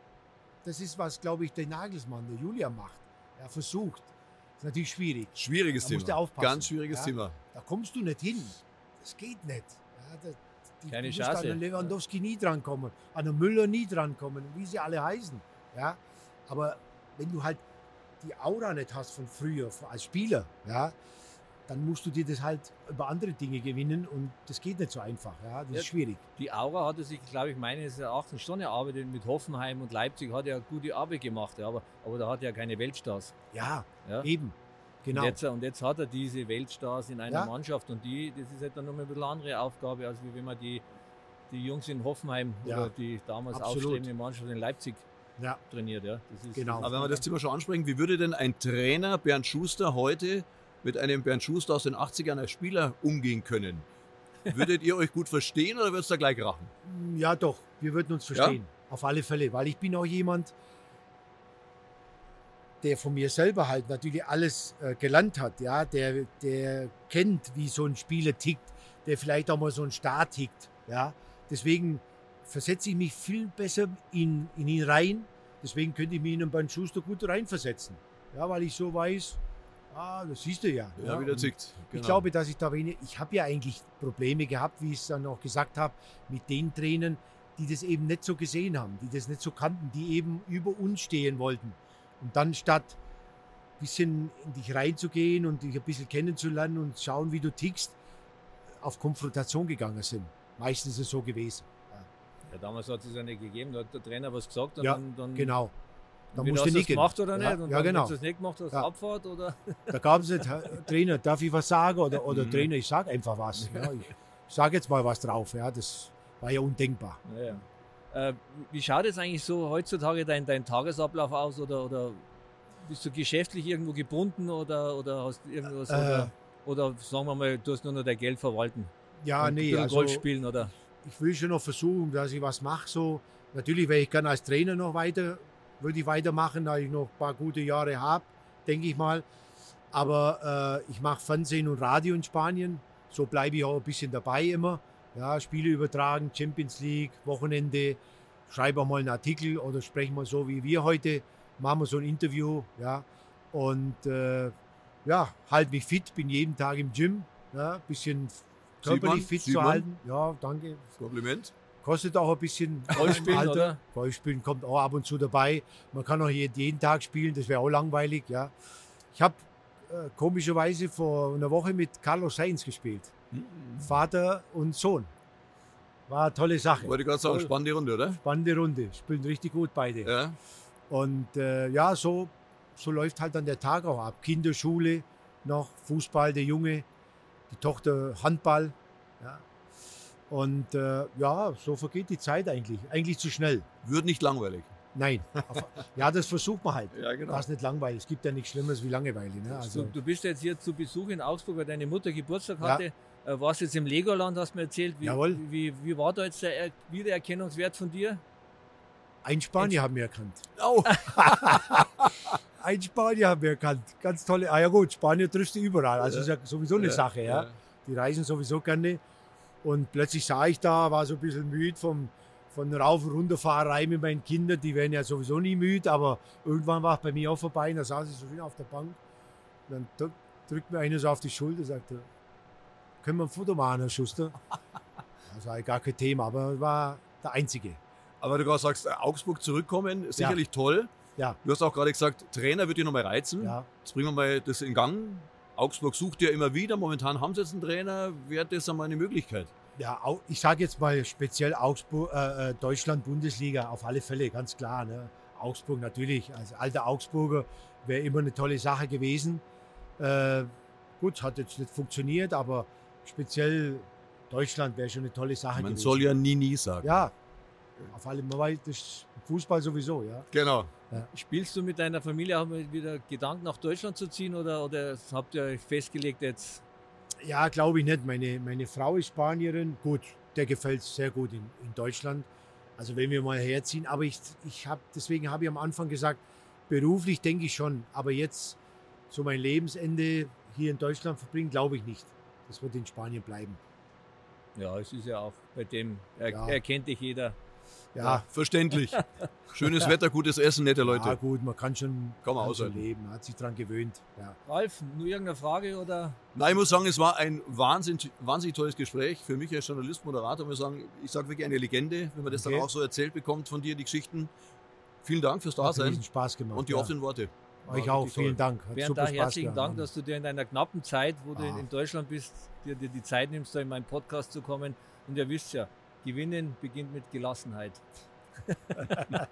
Das ist was, glaube ich, der Nagelsmann, der Julia macht. Er versucht. Ist natürlich schwierig. Schwieriges Da musst Thema. du aufpassen. Ganz schwieriges Ja. Thema. Da kommst du nicht hin. Das geht nicht. Ja, da, die, Keine du musst Chance. an den Lewandowski nie drankommen, an den Müller nie drankommen, wie sie alle heißen. Ja? Aber wenn du halt die Aura nicht hast von früher, als Spieler, ja, dann musst du dir das halt über andere Dinge gewinnen und das geht nicht so einfach. Ja? Das Ja. ist schwierig. Die Aura hat er sich, glaube ich, meines Erachtens schon erarbeitet mit Hoffenheim und Leipzig, hat er gute Arbeit gemacht, ja, aber, aber da hat er keine Weltstars. Ja, Ja. eben. Genau. Und, jetzt, und jetzt hat er diese Weltstars in einer Ja. Mannschaft und die, das ist halt dann nochmal ein bisschen andere Aufgabe, als wie wenn man die, die Jungs in Hoffenheim Ja. oder die damals Absolut. aufstrebende Mannschaft in Leipzig Ja. trainiert. Ja. Das ist, Genau. Aber wenn wir das Thema schon ansprechen, wie würde denn ein Trainer Bernd Schuster heute mit einem Bernd Schuster aus den 80ern als Spieler umgehen können? Würdet ihr euch gut verstehen oder würdet es da gleich krachen? Ja, doch, wir würden uns verstehen. Auf alle Fälle, weil ich bin auch jemand, der von mir selber halt natürlich alles äh, gelernt hat, ja, der, der kennt, wie so ein Spieler tickt, der vielleicht auch mal so ein Star tickt, ja. Deswegen versetze ich mich viel besser in, in ihn rein. Deswegen könnte ich mich in einen Bernd Schuster gut reinversetzen. Ja, weil ich so weiß, ah, das siehst du ja. Ja, wie der und- zickt. Genau. ich glaube, dass ich da wenig, ich habe ja eigentlich Probleme gehabt, wie ich es dann auch gesagt habe, mit den Trainern, die das eben nicht so gesehen haben, die das nicht so kannten, die eben über uns stehen wollten. Und dann statt ein bisschen in dich reinzugehen und dich ein bisschen kennenzulernen und schauen, wie du tickst, auf Konfrontation gegangen sind. Meistens ist es so gewesen. ja, damals hat es ja nicht gegeben, da hat der Trainer was gesagt und Ja, dann, dann Genau. Da entweder musst hast du es nicken. gemacht oder Ja, nicht. Und ja, dann, genau. Wenn du es nicht gemacht hast, Ja. Abfahrt oder. Da gab es nicht, "Herr Trainer, darf ich was sagen? Oder, oder Mhm. Trainer, ich sage einfach was. Ja, ich sage jetzt mal was drauf. Ja, das war ja undenkbar. Äh, wie schaut jetzt eigentlich so heutzutage dein, dein Tagesablauf aus oder, oder bist du geschäftlich irgendwo gebunden oder, oder hast du irgendwas Äh. oder, oder sagen wir mal, du hast nur noch dein Geld verwalten Ja, nee, also Golf spielen oder ich will schon noch versuchen, dass ich was mache. So. Natürlich werde ich gerne als Trainer noch weiter, würde ich weitermachen, da ich noch ein paar gute Jahre habe, denke ich mal. Aber äh, ich mache Fernsehen und Radio in Spanien. So bleibe ich auch ein bisschen dabei immer. Ja, Spiele übertragen, Champions League, Wochenende, schreibe auch mal einen Artikel oder sprechen mal so wie wir heute, machen wir so ein Interview. Ja, und äh, ja, halt mich fit, bin jeden Tag im Gym. Ja, bisschen körperlich fit sieht zu halten. Ja, danke. Kompliment. Kostet auch ein bisschen Golf im spielen, Alter. oder? Golf spielen kommt auch ab und zu dabei. Man kann auch jeden, jeden Tag spielen, das wäre auch langweilig. Ja. Ich habe äh, komischerweise vor einer Woche mit Carlos Sainz gespielt. Vater und Sohn. War eine tolle Sache. Wollte ich gerade sagen, spannende Runde, oder? Spannende Runde. Spielen richtig gut beide. Ja. Und äh, ja, so, so läuft halt dann der Tag auch ab. Kinderschule, noch Fußball, der Junge, die Tochter Handball. Ja. Und äh, ja, so vergeht die Zeit eigentlich. Eigentlich zu schnell. Wird nicht langweilig. Nein. Ja, das versucht man halt. Ja, genau. Das ist nicht langweilig. Es gibt ja nichts Schlimmeres wie Langeweile. Ne? Du, Also, du bist jetzt hier zu Besuch in Augsburg, weil deine Mutter Geburtstag Ja. hatte. Äh, warst jetzt im Legoland, hast du mir erzählt. Wie, Jawohl. Wie, wie war da jetzt der Er- Wiedererkennungswert von dir? ein Spanier haben wir erkannt. Oh, Ein Spanier haben wir erkannt. Ganz tolle. Ah ja gut, Spanier triffst du überall. Also ist ja sowieso eine Sache. Ja. Die reisen sowieso gerne. Und plötzlich sah ich da, war so ein bisschen müde vom, von Rauf- und Runterfahrerei mit meinen Kindern. Die werden ja sowieso nie müde, aber irgendwann war es bei mir auch vorbei. Und da saß ich so schön auf der Bank. Und dann drück- drückt mir einer so auf die Schulter und sagte, können wir ein Foto machen, Herr Schuster? Das war gar kein Thema, aber war der Einzige. Aber du gerade sagst, Augsburg zurückkommen, sicherlich toll. Ja. Du hast auch gerade gesagt, Trainer wird dich nochmal reizen. Ja. Jetzt bringen wir mal das in Gang. Augsburg sucht ja immer wieder. Momentan haben sie jetzt einen Trainer. Wäre das einmal eine Möglichkeit? Ja, ich sage jetzt mal speziell Augsburg, äh, äh, Deutschland, Bundesliga, auf alle Fälle, ganz klar. Ne? Augsburg natürlich, als alter Augsburger wäre immer eine tolle Sache gewesen. Äh, gut, hat jetzt nicht funktioniert, aber speziell Deutschland wäre schon eine tolle Sache Man gewesen. soll ja nie, nie sagen. Ja, auf alle Fälle, das ist Fußball sowieso, ja. Genau. Spielst du mit deiner Familie auch mal wieder Gedanken nach Deutschland zu ziehen oder, oder habt ihr euch festgelegt jetzt? Ja, glaube ich nicht. Meine, meine Frau ist Spanierin. Gut, der gefällt sehr gut in, in Deutschland. Also wenn wir mal herziehen. Aber ich, ich habe, deswegen habe ich am Anfang gesagt, beruflich denke ich schon. Aber jetzt so mein Lebensende hier in Deutschland verbringen, glaube ich nicht. Das wird in Spanien bleiben. Ja, es ist ja auch bei dem, er, Ja. erkennt dich jeder. Ja, Verständlich. Schönes Wetter, gutes Essen, nette ja Leute. gut, man kann schon, Kann man kann leben. Hat sich dran gewöhnt. Ja. Ralf, nur irgendeine Frage oder? Nein, ich muss sagen, es war ein wahnsinnig, wahnsinnig tolles Gespräch. Für mich als Journalist, Moderator, muss ich sagen, ich sage wirklich eine Legende, wenn man das Okay. dann auch so erzählt bekommt von dir, die Geschichten. Vielen Dank fürs Hat Dasein riesen Spaß gemacht. und die ja. offenen Worte. Euch auch, vielen Dank. Hat Bernd, super da Spaß herzlichen. Dank, dass du dir in deiner knappen Zeit, wo du in, Ah. in Deutschland bist, dir, dir die Zeit nimmst, da in meinen Podcast zu kommen. Und ihr wisst ja, gewinnen beginnt mit Gelassenheit.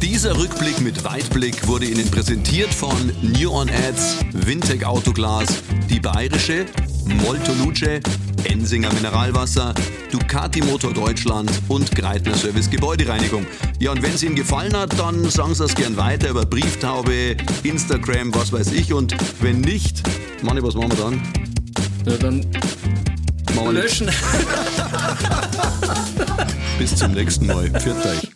Dieser Rückblick mit Weitblick wurde Ihnen präsentiert von New On Ads, Wintec Autoglas, die Bayerische, Molto Luce, Ensinger Mineralwasser, Ducati Motor Deutschland und Greitner Service Gebäudereinigung. Ja, und wenn es Ihnen gefallen hat, dann sagen Sie das gern weiter über Brieftaube, Instagram, was weiß ich. Und wenn nicht, Manni, was machen wir dann? Ja, dann Nicht. löschen. Bis zum nächsten Mal. Pfiat euch.